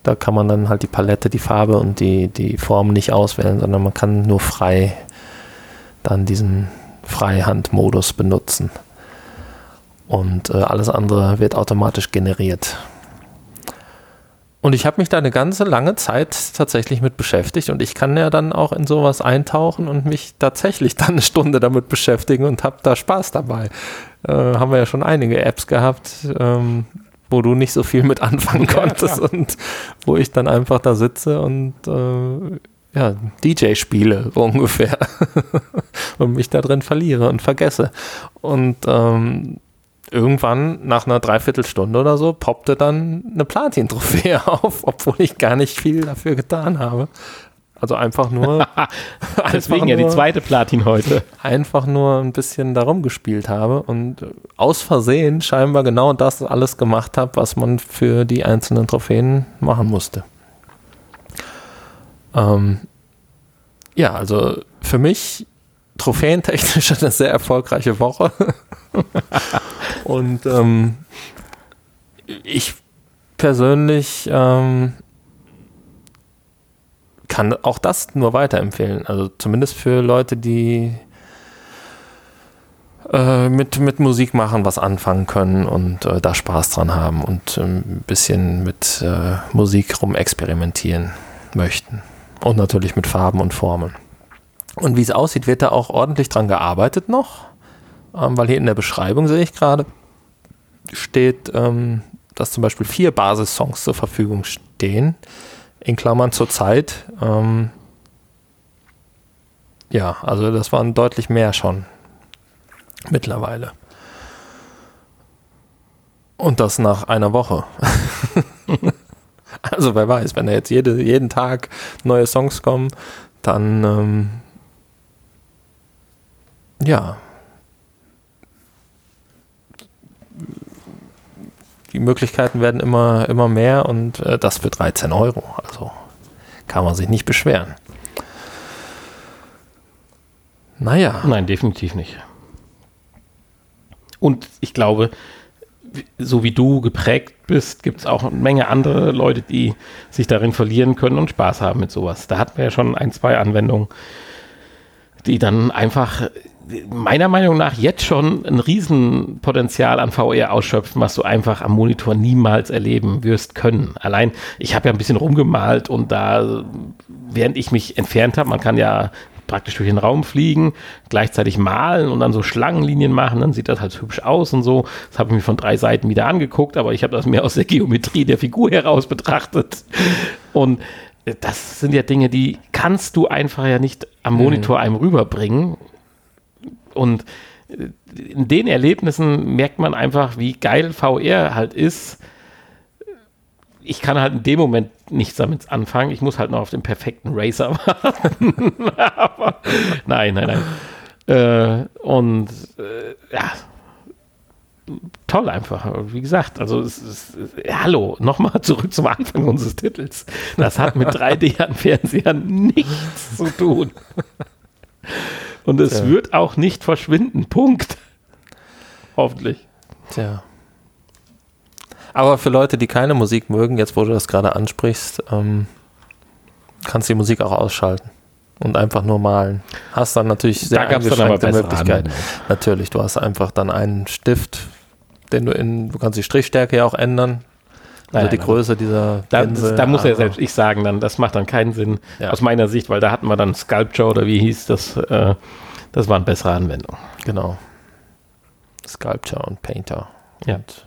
da kann man dann halt die Palette, die Farbe und die, die Form nicht auswählen, sondern man kann nur frei dann diesen Freihandmodus benutzen. Und äh, alles andere wird automatisch generiert. Und ich habe mich da eine ganze lange Zeit tatsächlich mit beschäftigt und ich kann ja dann auch in sowas eintauchen und mich tatsächlich dann eine Stunde damit beschäftigen und habe da Spaß dabei. Äh, haben wir ja schon einige Apps gehabt, ähm, wo du nicht so viel mit anfangen konntest ja, und wo ich dann einfach da sitze und äh, ja, DJ spiele, so ungefähr. und mich da drin verliere und vergesse. Und ähm, irgendwann, nach einer Dreiviertelstunde oder so, poppte dann eine Platin-Trophäe auf, obwohl ich gar nicht viel dafür getan habe. Also einfach nur. Deswegen ja die zweite Platin heute. Einfach nur ein bisschen darum gespielt habe und aus Versehen scheinbar genau das alles gemacht habe, was man für die einzelnen Trophäen machen musste. Ähm, ja, also für mich trophäentechnisch eine sehr erfolgreiche Woche. und ähm, ich persönlich ähm, kann auch das nur weiterempfehlen. Also zumindest für Leute, die äh, mit, mit Musik machen, was anfangen können und äh, da Spaß dran haben und ein bisschen mit äh, Musik rumexperimentieren möchten. Und natürlich mit Farben und Formen. Und wie es aussieht, wird da auch ordentlich dran gearbeitet noch, ähm, weil hier in der Beschreibung sehe ich gerade, steht, ähm, dass zum Beispiel vier Basissongs zur Verfügung stehen, in Klammern zur Zeit. Ähm, ja, also das waren deutlich mehr schon mittlerweile. Und das nach einer Woche. Also wer weiß, wenn da jetzt jede, jeden Tag neue Songs kommen, dann ähm, ja. Die Möglichkeiten werden immer, immer mehr und äh, das für 13 Euro. Also kann man sich nicht beschweren. Naja. Nein, definitiv nicht. Und ich glaube, so wie du geprägt bist, gibt es auch eine Menge andere Leute, die sich darin verlieren können und Spaß haben mit sowas. Da hatten wir ja schon ein, zwei Anwendungen, die dann einfach meiner Meinung nach jetzt schon ein Riesenpotenzial an VR ausschöpfen, was du einfach am Monitor niemals erleben wirst können. Allein, ich habe ja ein bisschen rumgemalt und da, während ich mich entfernt habe, man kann ja praktisch durch den Raum fliegen, gleichzeitig malen und dann so Schlangenlinien machen, dann sieht das halt hübsch aus und so. Das habe ich mir von drei Seiten wieder angeguckt, aber ich habe das mehr aus der Geometrie der Figur heraus betrachtet. Und das sind ja Dinge, die kannst du einfach ja nicht am Monitor mhm. einem rüberbringen. Und in den Erlebnissen merkt man einfach, wie geil VR halt ist ich kann halt in dem Moment nichts damit anfangen. Ich muss halt noch auf den perfekten Racer warten. Aber, nein, nein, nein. Äh, und äh, ja, toll einfach. Wie gesagt, also es ist, hallo, nochmal zurück zum Anfang unseres Titels. Das hat mit 3D an Fernsehern nichts zu tun. Und es ja. wird auch nicht verschwinden. Punkt. Hoffentlich. Tja. Aber für Leute, die keine Musik mögen, jetzt wo du das gerade ansprichst, ähm, kannst du die Musik auch ausschalten und einfach nur malen. Hast dann natürlich sehr da eingeschränkte Möglichkeiten. Natürlich, du hast einfach dann einen Stift, den du in, du kannst die Strichstärke ja auch ändern. Also die Größe dieser da, Pinsel, da muss ja selbst ich sagen, dann das macht dann keinen Sinn ja. aus meiner Sicht, weil da hatten wir dann Sculpture oder wie hieß das, äh, das waren bessere Anwendungen. Genau. Sculpture und Painter. Ja. Und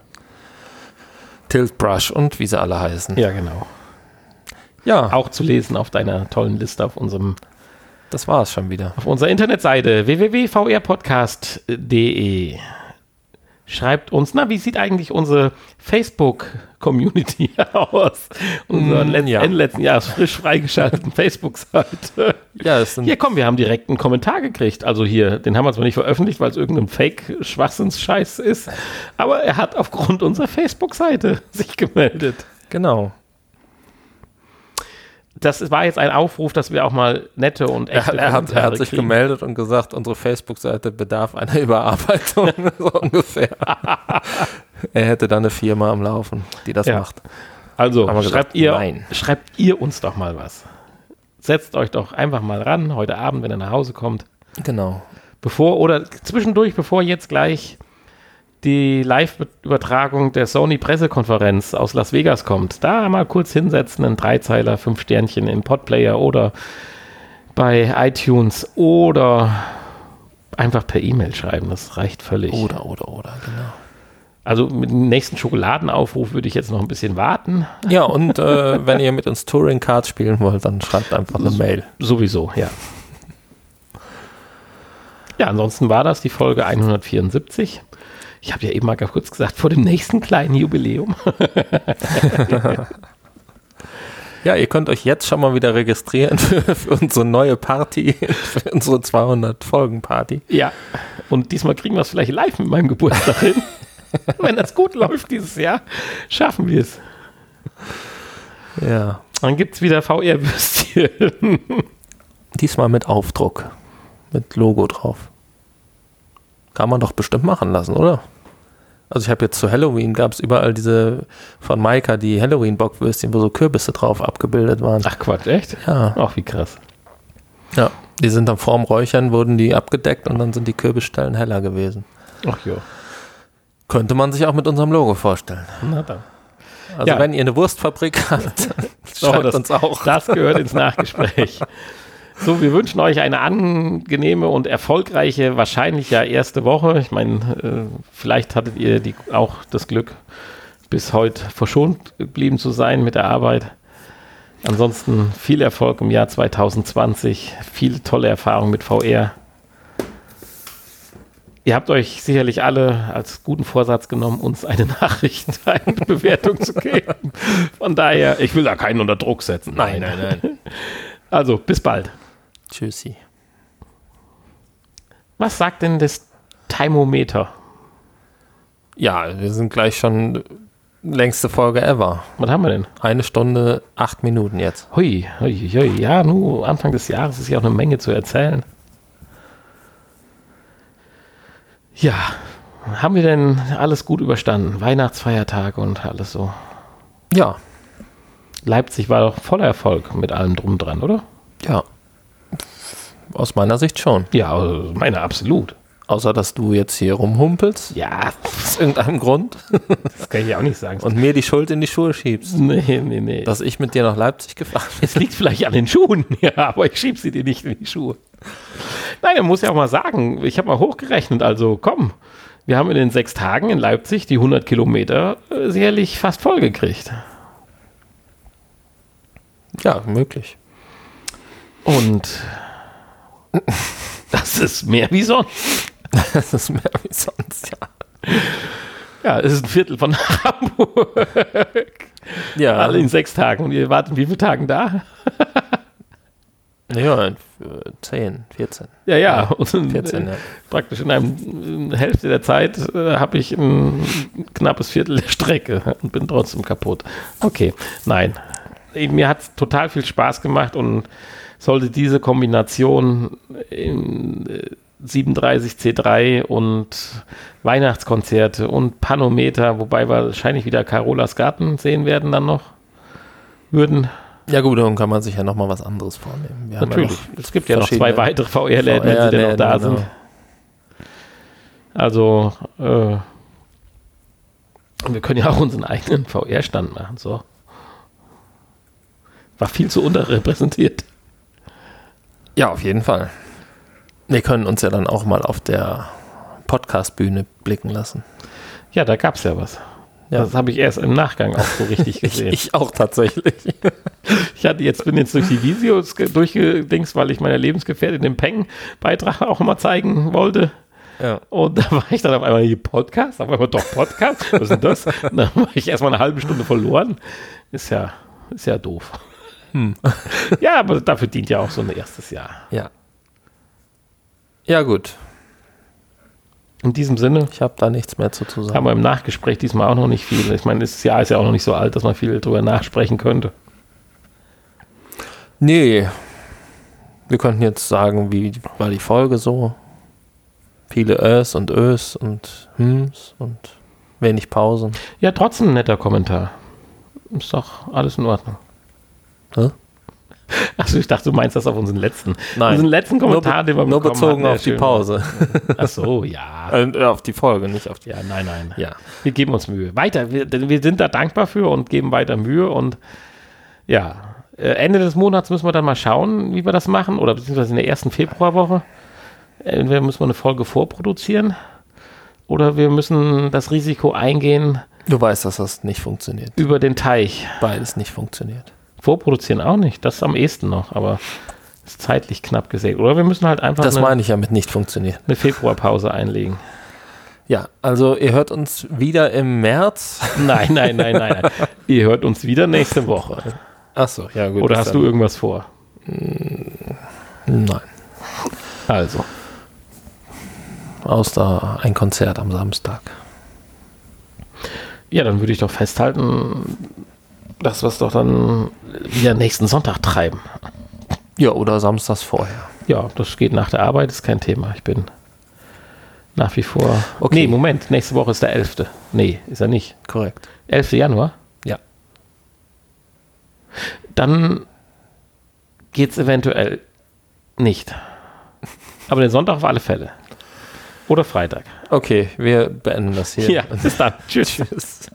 Tilt Brush und wie sie alle heißen. Ja, genau. Ja. Auch zu lesen auf deiner tollen Liste auf unserem. Das war es schon wieder. Auf unserer Internetseite www.vrpodcast.de. Schreibt uns, na, wie sieht eigentlich unsere Facebook-Community aus? Unseren mm, ja. Ende letzten Jahres frisch freigeschalteten Facebook-Seite. Ja, hier, komm, wir haben direkt einen Kommentar gekriegt. Also hier, den haben wir zwar nicht veröffentlicht, weil es irgendein Fake-Schwachsinns-Scheiß ist, aber er hat aufgrund unserer Facebook-Seite sich gemeldet. Genau das war jetzt ein Aufruf, dass wir auch mal nette und echte er, hat, er hat sich kriegen. gemeldet und gesagt, unsere Facebook-Seite bedarf einer Überarbeitung, so ungefähr. er hätte dann eine Firma am Laufen, die das ja. macht. Also schreibt, gesagt, ihr, nein. schreibt ihr uns doch mal was. Setzt euch doch einfach mal ran, heute Abend, wenn ihr nach Hause kommt. Genau. Bevor oder zwischendurch, bevor jetzt gleich die Live-Übertragung der Sony-Pressekonferenz aus Las Vegas kommt, da mal kurz hinsetzen, einen Dreizeiler, fünf Sternchen in Podplayer oder bei iTunes oder einfach per E-Mail schreiben, das reicht völlig. Oder, oder, oder, genau. Also mit dem nächsten Schokoladenaufruf würde ich jetzt noch ein bisschen warten. Ja, und äh, wenn ihr mit uns Touring Cards spielen wollt, dann schreibt einfach eine Mail. Sowieso, ja. Ja, ansonsten war das die Folge 174. Ich habe ja eben mal kurz gesagt, vor dem nächsten kleinen Jubiläum. ja, ihr könnt euch jetzt schon mal wieder registrieren für, für unsere neue Party, für unsere 200 Folgen Party. Ja, und diesmal kriegen wir es vielleicht live mit meinem Geburtstag hin. Wenn das gut läuft dieses Jahr, schaffen wir es. Ja. Dann gibt es wieder VR-Würstchen. Diesmal mit Aufdruck, mit Logo drauf. Kann man doch bestimmt machen lassen, oder? Also ich habe jetzt zu Halloween gab es überall diese von Maika, die Halloween-Bockwürstchen, wo so Kürbisse drauf abgebildet waren. Ach Quatsch, echt? Ja. Ach, wie krass. Ja, die sind dann vorm Räuchern, wurden die abgedeckt und dann sind die Kürbisstellen heller gewesen. Ach ja. Könnte man sich auch mit unserem Logo vorstellen. Na dann. Also ja. wenn ihr eine Wurstfabrik habt, schreibt das, uns auch. Das gehört ins Nachgespräch. So, wir wünschen euch eine angenehme und erfolgreiche, wahrscheinlich ja erste Woche. Ich meine, äh, vielleicht hattet ihr die, auch das Glück, bis heute verschont geblieben zu sein mit der Arbeit. Ansonsten viel Erfolg im Jahr 2020, viele tolle Erfahrungen mit VR. Ihr habt euch sicherlich alle als guten Vorsatz genommen, uns eine Nachricht, eine Bewertung zu geben. Von daher, ich will da keinen unter Druck setzen. Nein, nein, nein. Also, bis bald. Tschüssi. Was sagt denn das Thermometer? Ja, wir sind gleich schon längste Folge ever. Was haben wir denn? Eine Stunde, acht Minuten jetzt. Hui, hui, hui. Ja, nur Anfang des Jahres ist ja auch eine Menge zu erzählen. Ja, haben wir denn alles gut überstanden? Weihnachtsfeiertag und alles so? Ja. Leipzig war doch voller Erfolg mit allem drum dran, oder? Ja. Aus meiner Sicht schon. Ja, aus meiner absolut. Außer, dass du jetzt hier rumhumpelst. Ja. Aus irgendeinem Grund. Das kann ich auch nicht sagen. Und mir die Schuld in die Schuhe schiebst. Nee, nee, nee. Dass ich mit dir nach Leipzig gefahren bin. Es liegt vielleicht an den Schuhen, ja, aber ich schieb sie dir nicht in die Schuhe. Nein, man muss ja auch mal sagen, ich habe mal hochgerechnet, also komm, wir haben in den sechs Tagen in Leipzig die 100 Kilometer äh, sicherlich fast voll gekriegt. Ja, möglich. Und das ist mehr wie sonst. Das ist mehr wie sonst, ja. Ja, es ist ein Viertel von Hamburg. Ja. Alle in sechs Tagen. Und ihr warten wie viele Tagen da? Ja, 10, 14. Ja, ja. Und 14, ja. Praktisch in einer Hälfte der Zeit äh, habe ich ein knappes Viertel der Strecke und bin trotzdem kaputt. Okay, nein. Mir hat es total viel Spaß gemacht und sollte diese Kombination in 37 äh, C3 und Weihnachtskonzerte und Panometer, wobei wir wahrscheinlich wieder Carolas Garten sehen werden dann noch, würden ja gut, dann kann man sich ja noch mal was anderes vornehmen. Wir Natürlich. Ja es gibt ja noch zwei weitere VR-Läden, VR wenn sie denn noch da genau. sind. Also, äh, wir können ja auch unseren eigenen VR-Stand machen. So. War viel zu unterrepräsentiert. Ja, auf jeden Fall. Wir können uns ja dann auch mal auf der Podcast-Bühne blicken lassen. Ja, da gab es ja was. Ja. Das habe ich erst im Nachgang auch so richtig gesehen. ich, ich, auch tatsächlich. ich hatte jetzt, bin jetzt durch die Videos durchgedingst, weil ich meiner Lebensgefährtin den Peng-Beitrag auch mal zeigen wollte. Ja. Und da war ich dann auf einmal hier Podcast, auf einmal doch Podcast. Was ist denn das? Und dann war ich erstmal eine halbe Stunde verloren. Ist ja, ist ja doof. Hm. ja, aber dafür dient ja auch so ein erstes Jahr. Ja. Ja, gut. In diesem Sinne. Ich habe da nichts mehr zu, zu sagen. Haben wir im Nachgespräch diesmal auch noch nicht viel. Ich meine, das Jahr ist ja auch noch nicht so alt, dass man viel drüber nachsprechen könnte. Nee. Wir könnten jetzt sagen, wie war die Folge so? Viele Ös und Ös und Hms und wenig Pausen. Ja, trotzdem ein netter Kommentar. Ist doch alles in Ordnung. Hä? Achso, ich dachte, du meinst das auf unseren letzten. Nein. Unseren letzten Kommentar, den wir Nur bezogen hatten, auf die Pause. Achso, ja. Äh, auf die Folge, nicht auf die. Ja, nein, nein. Ja. Wir geben uns Mühe. Weiter. Wir, wir sind da dankbar für und geben weiter Mühe und ja. Äh, Ende des Monats müssen wir dann mal schauen, wie wir das machen. Oder beziehungsweise in der ersten Februarwoche. Entweder müssen wir eine Folge vorproduzieren oder wir müssen das Risiko eingehen. Du weißt, dass das nicht funktioniert. Über den Teich. Beides nicht funktioniert. Vorproduzieren auch nicht. Das ist am ehesten noch, aber ist zeitlich knapp gesägt. Oder wir müssen halt einfach. Das eine, meine ich ja mit nicht funktioniert. Eine Februarpause einlegen. Ja, also ihr hört uns wieder im März. Nein, nein, nein, nein. nein. ihr hört uns wieder nächste Woche. Achso, ja gut. Oder hast du irgendwas vor? Nein. Also. Außer ein Konzert am Samstag. Ja, dann würde ich doch festhalten, dass wir es doch dann wieder nächsten Sonntag treiben. Ja, oder samstags vorher. Ja, das geht nach der Arbeit, ist kein Thema. Ich bin nach wie vor. Okay. Nee, Moment, nächste Woche ist der 11. Nee, ist er nicht. Korrekt. 11. Januar? Ja. Dann geht es eventuell nicht. Aber den Sonntag auf alle Fälle. Oder Freitag. Okay, wir beenden das hier. Ja, bis dann. Tschüss. Tschüss.